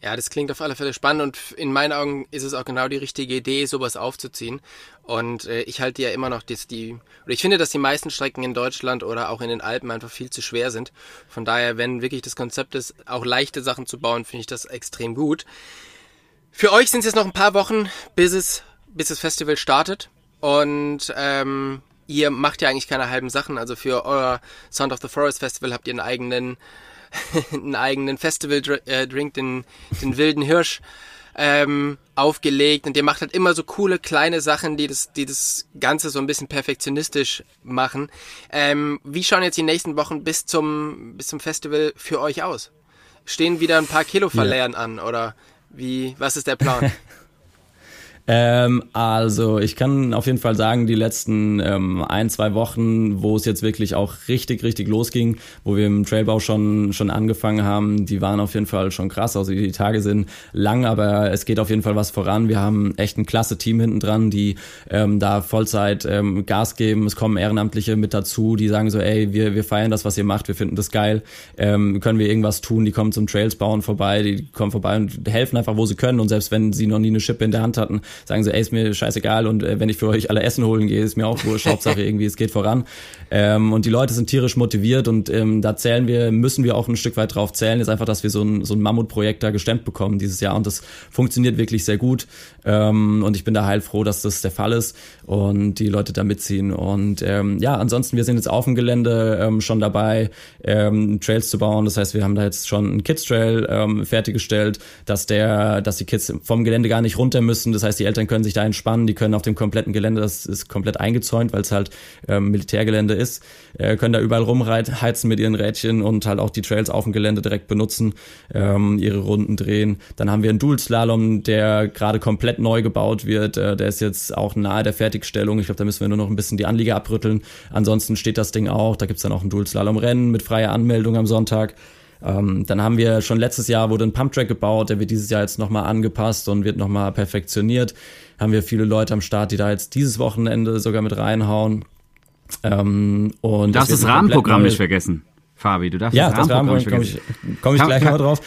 Ja, das klingt auf alle Fälle spannend und in meinen Augen ist es auch genau die richtige Idee, sowas aufzuziehen. Und äh, ich halte ja immer noch dass die, oder ich finde, dass die meisten Strecken in Deutschland oder auch in den Alpen einfach viel zu schwer sind. Von daher, wenn wirklich das Konzept ist, auch leichte Sachen zu bauen, finde ich das extrem gut. Für euch sind es jetzt noch ein paar Wochen, bis es, bis das Festival startet. Und ähm, ihr macht ja eigentlich keine halben Sachen. Also für euer Sound of the Forest Festival habt ihr einen eigenen, [LAUGHS] einen eigenen Festival-Drink, den, den wilden Hirsch, ähm, aufgelegt. Und ihr macht halt immer so coole kleine Sachen, die das, die das Ganze so ein bisschen perfektionistisch machen. Ähm, wie schauen jetzt die nächsten Wochen bis zum, bis zum Festival für euch aus? stehen wieder ein paar Kilo verleeren ja. an oder wie, was ist der Plan? [LAUGHS] Ähm, also ich kann auf jeden Fall sagen, die letzten ähm, ein, zwei Wochen, wo es jetzt wirklich auch richtig, richtig losging, wo wir im Trailbau schon, schon angefangen haben, die waren auf jeden Fall schon krass. Also die Tage sind lang, aber es geht auf jeden Fall was voran. Wir haben echt ein klasse Team hinten dran, die ähm, da Vollzeit ähm, Gas geben. Es kommen Ehrenamtliche mit dazu, die sagen so, ey, wir, wir feiern das, was ihr macht, wir finden das geil. Ähm, können wir irgendwas tun? Die kommen zum Trails bauen vorbei, die kommen vorbei und helfen einfach, wo sie können. Und selbst wenn sie noch nie eine Schippe in der Hand hatten, sagen sie, ey, ist mir scheißegal und äh, wenn ich für euch alle Essen holen gehe, ist mir auch wurscht, [LAUGHS] Hauptsache irgendwie, es geht voran. Ähm, und die Leute sind tierisch motiviert und ähm, da zählen wir, müssen wir auch ein Stück weit drauf zählen, ist einfach, dass wir so ein, so ein Mammutprojekt da gestemmt bekommen dieses Jahr und das funktioniert wirklich sehr gut. Ähm, und ich bin da heilfroh, dass das der Fall ist und die Leute da mitziehen. Und ähm, ja, ansonsten, wir sind jetzt auf dem Gelände ähm, schon dabei, ähm, Trails zu bauen, das heißt, wir haben da jetzt schon einen Kids Trail ähm, fertiggestellt, dass der, dass die Kids vom Gelände gar nicht runter müssen, das heißt, die Eltern können sich da entspannen, die können auf dem kompletten Gelände, das ist komplett eingezäunt, weil es halt ähm, Militärgelände ist, äh, können da überall rumheizen mit ihren Rädchen und halt auch die Trails auf dem Gelände direkt benutzen, ähm, ihre Runden drehen. Dann haben wir einen Dual-Slalom, der gerade komplett neu gebaut wird, äh, der ist jetzt auch nahe der Fertigstellung. Ich glaube, da müssen wir nur noch ein bisschen die Anliege abrütteln. Ansonsten steht das Ding auch, da gibt's dann auch ein Dual-Slalom-Rennen mit freier Anmeldung am Sonntag. Ähm, dann haben wir schon letztes Jahr wurde ein Pumptrack gebaut, der wird dieses Jahr jetzt nochmal angepasst und wird nochmal perfektioniert haben wir viele Leute am Start, die da jetzt dieses Wochenende sogar mit reinhauen. Ähm, und du darfst das, das Rahmenprogramm nicht vergessen, Fabi. Du darfst ja, das Rahmenprogramm, das Rahmenprogramm komme ich, komm ich gleich mal drauf.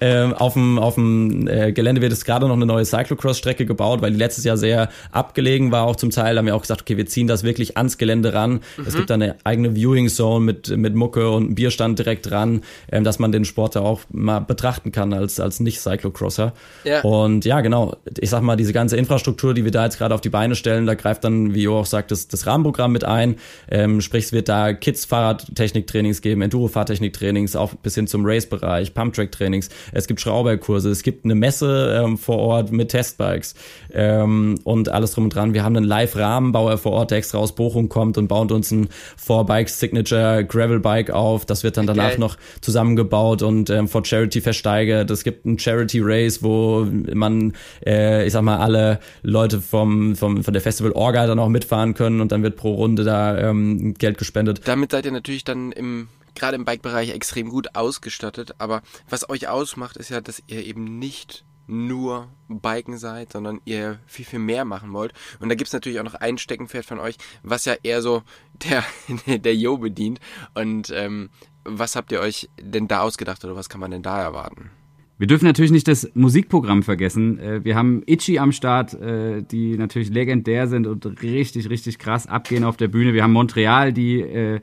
Ähm, auf dem, auf dem äh, Gelände wird es gerade noch eine neue Cyclocross-Strecke gebaut, weil die letztes Jahr sehr abgelegen war, auch zum Teil. Da haben wir auch gesagt, okay, wir ziehen das wirklich ans Gelände ran. Mhm. Es gibt da eine eigene Viewing-Zone mit, mit Mucke und Bierstand direkt dran, ähm, dass man den Sport da auch mal betrachten kann als, als Nicht-Cyclocrosser. Ja. Und ja, genau. Ich sag mal, diese ganze Infrastruktur, die wir da jetzt gerade auf die Beine stellen, da greift dann, wie Jo auch sagt, das, das Rahmenprogramm mit ein. Ähm, sprich, es wird da Kids-Fahrradtechnik-Trainings geben, Enduro-Fahrtechnik-Trainings, auch bis hin zum Race-Bereich, Pump-Track-Trainings es gibt Schrauberkurse, es gibt eine Messe ähm, vor Ort mit Testbikes ähm, und alles drum und dran. Wir haben einen Live-Rahmenbauer vor Ort, der extra aus Bochum kommt und baut uns ein 4-Bike Signature Gravel Bike auf. Das wird dann danach okay. noch zusammengebaut und ähm, for Charity versteigert. Es gibt ein Charity Race, wo man, äh, ich sag mal, alle Leute vom, vom von der Festival Orga dann auch mitfahren können und dann wird pro Runde da ähm, Geld gespendet. Damit seid ihr natürlich dann im gerade im Bike-Bereich extrem gut ausgestattet. Aber was euch ausmacht, ist ja, dass ihr eben nicht nur Biken seid, sondern ihr viel, viel mehr machen wollt. Und da gibt's natürlich auch noch ein Steckenpferd von euch, was ja eher so der, [LAUGHS] der Jo bedient. Und ähm, was habt ihr euch denn da ausgedacht oder was kann man denn da erwarten? Wir dürfen natürlich nicht das Musikprogramm vergessen. Äh, wir haben Itchy am Start, äh, die natürlich legendär sind und richtig, richtig krass abgehen auf der Bühne. Wir haben Montreal, die äh,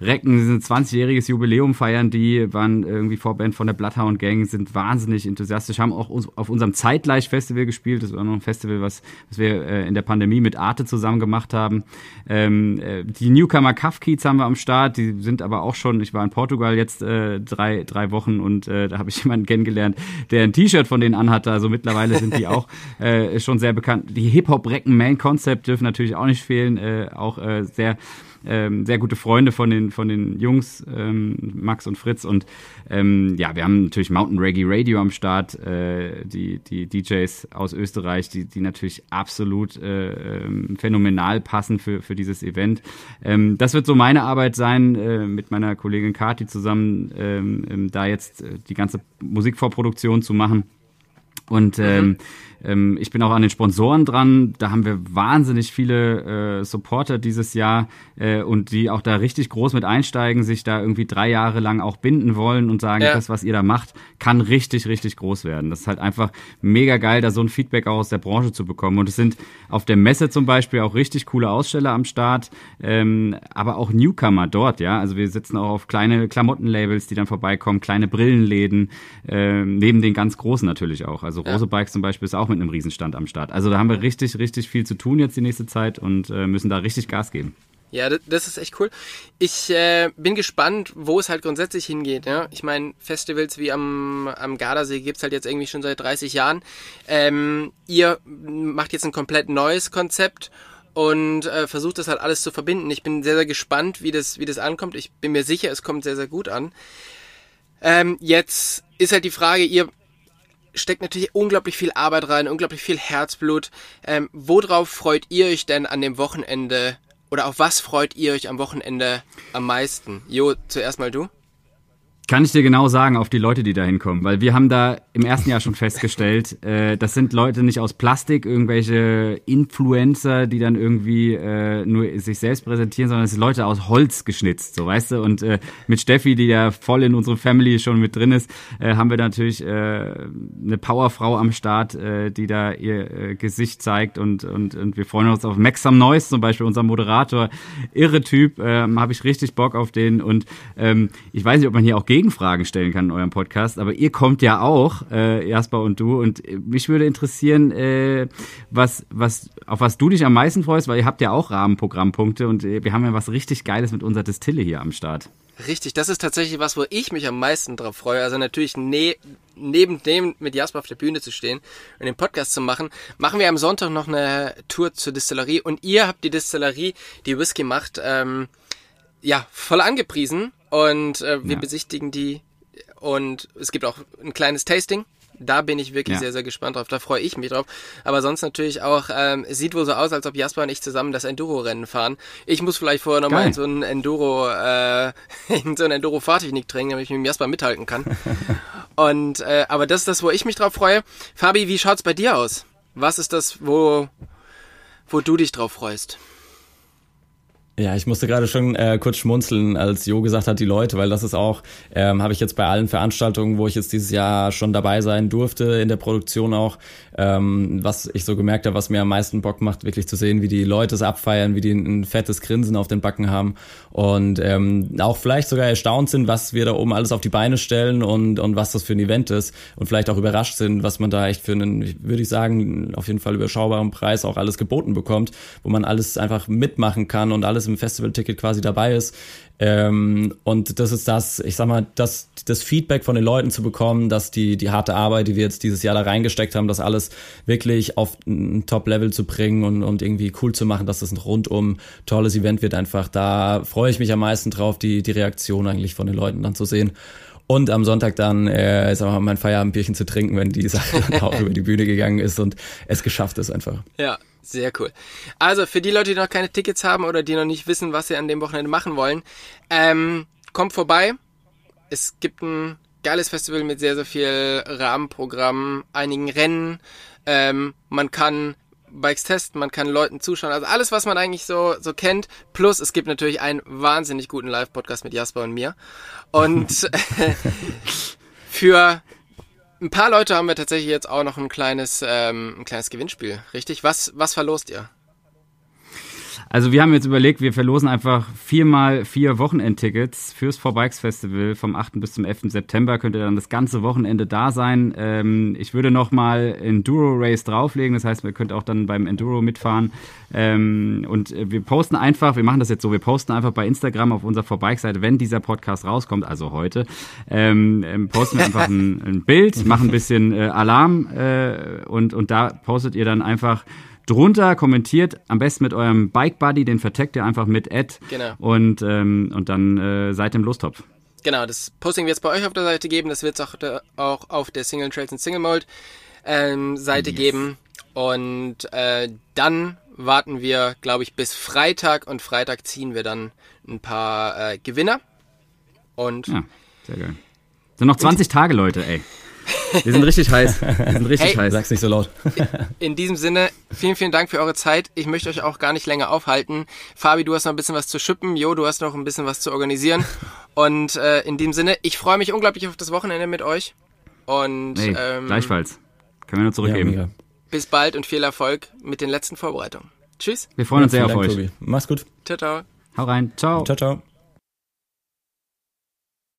Recken ein 20-jähriges Jubiläum feiern, die waren irgendwie Vorband von der Bloodhound Gang, sind wahnsinnig enthusiastisch, haben auch auf unserem Zeitgleich-Festival gespielt. Das war noch ein Festival, was, was wir in der Pandemie mit Arte zusammen gemacht haben. Ähm, äh, die Newcomer Cuff Kids haben wir am Start, die sind aber auch schon, ich war in Portugal jetzt äh, drei, drei Wochen und da habe ich [LAUGHS] jemanden kennengelernt, der ein T-Shirt von denen anhatte. Also mittlerweile sind die auch [LAUGHS] äh, schon sehr bekannt. Die Hip-Hop-Recken Main Concept dürfen natürlich auch nicht fehlen, äh, auch äh, sehr ähm, sehr gute Freunde von den, von den Jungs, ähm, Max und Fritz. Und ähm, ja, wir haben natürlich Mountain Reggae Radio am Start, äh, die, die DJs aus Österreich, die, die natürlich absolut äh, ähm, phänomenal passen für, für dieses Event. Ähm, das wird so meine Arbeit sein, äh, mit meiner Kollegin Kati zusammen, ähm, ähm da jetzt äh, die ganze Musikvorproduktion zu machen. Und mhm. Ähm, ich bin auch an den Sponsoren dran. Da haben wir wahnsinnig viele äh, Supporter dieses Jahr äh, und die auch da richtig groß mit einsteigen, sich da irgendwie drei Jahre lang auch binden wollen und sagen, ja. das, was ihr da macht, kann richtig, richtig groß werden. Das ist halt einfach mega geil, da so ein Feedback auch aus der Branche zu bekommen. Und es sind auf der Messe zum Beispiel auch richtig coole Aussteller am Start, ähm, aber auch Newcomer dort, ja. Also wir sitzen auch auf kleine Klamottenlabels, die dann vorbeikommen, kleine Brillenläden, äh, neben den ganz großen natürlich auch. Also Rose Bikes zum Beispiel ist auch mit einem Riesenstand am Start. Also da haben wir richtig, richtig viel zu tun jetzt die nächste Zeit und äh, müssen da richtig Gas geben. Ja, das ist echt cool. Ich äh, bin gespannt, wo es halt grundsätzlich hingeht. Ja? Ich meine, Festivals wie am, am Gardasee gibt's halt jetzt irgendwie schon seit 30 Jahren. Ähm, ihr macht jetzt ein komplett neues Konzept und äh, versucht das halt alles zu verbinden. Ich bin sehr, sehr gespannt, wie das, wie das ankommt. Ich bin mir sicher, es kommt sehr, sehr gut an. Ähm, jetzt ist halt die Frage, ihr steckt natürlich unglaublich viel Arbeit rein, unglaublich viel Herzblut. Ähm, worauf freut ihr euch denn an dem Wochenende oder auf was freut ihr euch am Wochenende am meisten? Jo, zuerst mal du. Kann ich dir genau sagen, auf die Leute, die da hinkommen. Weil wir haben da im ersten Jahr schon festgestellt, [LAUGHS] äh, das sind Leute nicht aus Plastik, irgendwelche Influencer, die dann irgendwie äh, nur sich selbst präsentieren, sondern es sind Leute aus Holz geschnitzt, so weißt du. Und äh, mit Steffi, die ja voll in unserer Family schon mit drin ist, äh, haben wir natürlich äh, eine Powerfrau am Start, äh, die da ihr äh, Gesicht zeigt und, und, und wir freuen uns auf Maxam Neuss zum Beispiel, unser Moderator. Irre Typ, äh, habe ich richtig Bock auf den und ähm, ich weiß nicht, ob man hier auch geht Gegenfragen stellen kann in eurem Podcast. Aber ihr kommt ja auch, äh, Jasper und du. Und mich würde interessieren, äh, was, was, auf was du dich am meisten freust, weil ihr habt ja auch Rahmenprogrammpunkte und äh, wir haben ja was richtig Geiles mit unserer Distille hier am Start. Richtig, das ist tatsächlich was, wo ich mich am meisten drauf freue. Also natürlich ne neben dem mit Jasper auf der Bühne zu stehen und den Podcast zu machen, machen wir am Sonntag noch eine Tour zur Distillerie und ihr habt die Distillerie, die Whisky macht, ähm, ja, voll angepriesen und äh, wir ja. besichtigen die und es gibt auch ein kleines Tasting. Da bin ich wirklich ja. sehr, sehr gespannt drauf. Da freue ich mich drauf. Aber sonst natürlich auch, ähm, es sieht wohl so aus, als ob Jasper und ich zusammen das Enduro-Rennen fahren. Ich muss vielleicht vorher nochmal in so ein Enduro, äh, [LAUGHS] in so ein Enduro-Fahrtechnik trainieren, damit ich mit dem Jasper mithalten kann. [LAUGHS] und, äh, aber das ist das, wo ich mich drauf freue. Fabi, wie schaut's bei dir aus? Was ist das, wo, wo du dich drauf freust? Ja, ich musste gerade schon äh, kurz schmunzeln, als Jo gesagt hat, die Leute, weil das ist auch, ähm, habe ich jetzt bei allen Veranstaltungen, wo ich jetzt dieses Jahr schon dabei sein durfte, in der Produktion auch, ähm, was ich so gemerkt habe, was mir am meisten Bock macht, wirklich zu sehen, wie die Leute es abfeiern, wie die ein, fettes Grinsen auf den Backen haben und ähm, auch vielleicht sogar erstaunt sind, was wir da oben alles auf die Beine stellen und, und was das für ein Event ist und vielleicht auch überrascht sind, was man da echt für einen, würde ich sagen, auf jeden Fall überschaubaren Preis auch alles geboten bekommt, wo man alles einfach mitmachen kann und alles im Festivalticket quasi dabei ist. Ähm, und das ist das, ich sag mal, das, das Feedback von den Leuten zu bekommen, dass die, die harte Arbeit, die wir jetzt dieses Jahr da reingesteckt haben, das alles wirklich auf ein Top-Level zu bringen und, und irgendwie cool zu machen, dass das ein rundum tolles Event wird einfach. Da freue ich mich am meisten drauf, die, die Reaktion eigentlich von den Leuten dann zu sehen. Und am Sonntag dann, äh, sag mal, mein Feierabendbierchen zu trinken, wenn die Sache dann auch [LAUGHS] über die Bühne gegangen ist und es geschafft ist einfach. Ja, sehr cool. Also für die Leute, die noch keine Tickets haben oder die noch nicht wissen, was sie an dem Wochenende machen wollen, ähm, kommt vorbei. Es gibt ein geiles Festival mit sehr, sehr viel Rahmenprogramm, einigen Rennen. Ähm, man kann Bikes testen, man kann Leuten zuschauen, also alles, was man eigentlich so, so kennt. Plus es gibt natürlich einen wahnsinnig guten Live-Podcast mit Jasper und mir. Und [LAUGHS] [LAUGHS] für ein paar Leute haben wir tatsächlich jetzt auch noch ein kleines, ähm, ein kleines Gewinnspiel, richtig? Was, was verlost ihr? Also wir haben jetzt überlegt, wir verlosen einfach viermal vier Wochenendtickets fürs Four Bikes Festival vom 8. bis zum 11. September. Könnt ihr dann das ganze Wochenende da sein. Ähm, ich würde nochmal Enduro Race drauflegen. Das heißt, ihr könnt auch dann beim Enduro mitfahren. Ähm, und wir posten einfach, wir machen das jetzt so, wir posten einfach bei Instagram auf unserer Four Bikes Seite, wenn dieser Podcast rauskommt, also heute, ähm, ähm posten wir einfach ein, ein, Bild, machen ein bisschen äh, Alarm äh, und, und da postet ihr dann einfach drunter, kommentiert am besten mit eurem Bike Buddy, den verteckt ihr einfach mit Ad genau. und, ähm, und dann äh, seid im Lostopf. Genau, das Posting wird es bei euch auf der Seite geben, das wird es auch, auch auf der Single Trails und Single Mold ähm, Seite yes. geben und äh, dann warten wir, glaube ich, bis Freitag und Freitag ziehen wir dann ein paar äh, Gewinner und ja, sehr geil. Sind noch 20 Tage, Leute, ey. Wir sind richtig heiß. Wir sind richtig hey, heiß. Sag's nicht so laut. In diesem Sinne, vielen, vielen Dank für eure Zeit. Ich möchte euch auch gar nicht länger aufhalten. Fabi, du hast noch ein bisschen was zu schippen. Jo, du hast noch ein bisschen was zu organisieren. Und äh, in diesem Sinne, ich freue mich unglaublich auf das Wochenende mit euch. Und hey, ähm, gleichfalls. Können wir nur zurückgeben. Ja, bis bald und viel Erfolg mit den letzten Vorbereitungen. Tschüss. Wir freuen uns sehr auf Dank, euch. Tobi. Mach's gut. Ciao, ciao. Hau rein. Ciao. Ciao, ciao.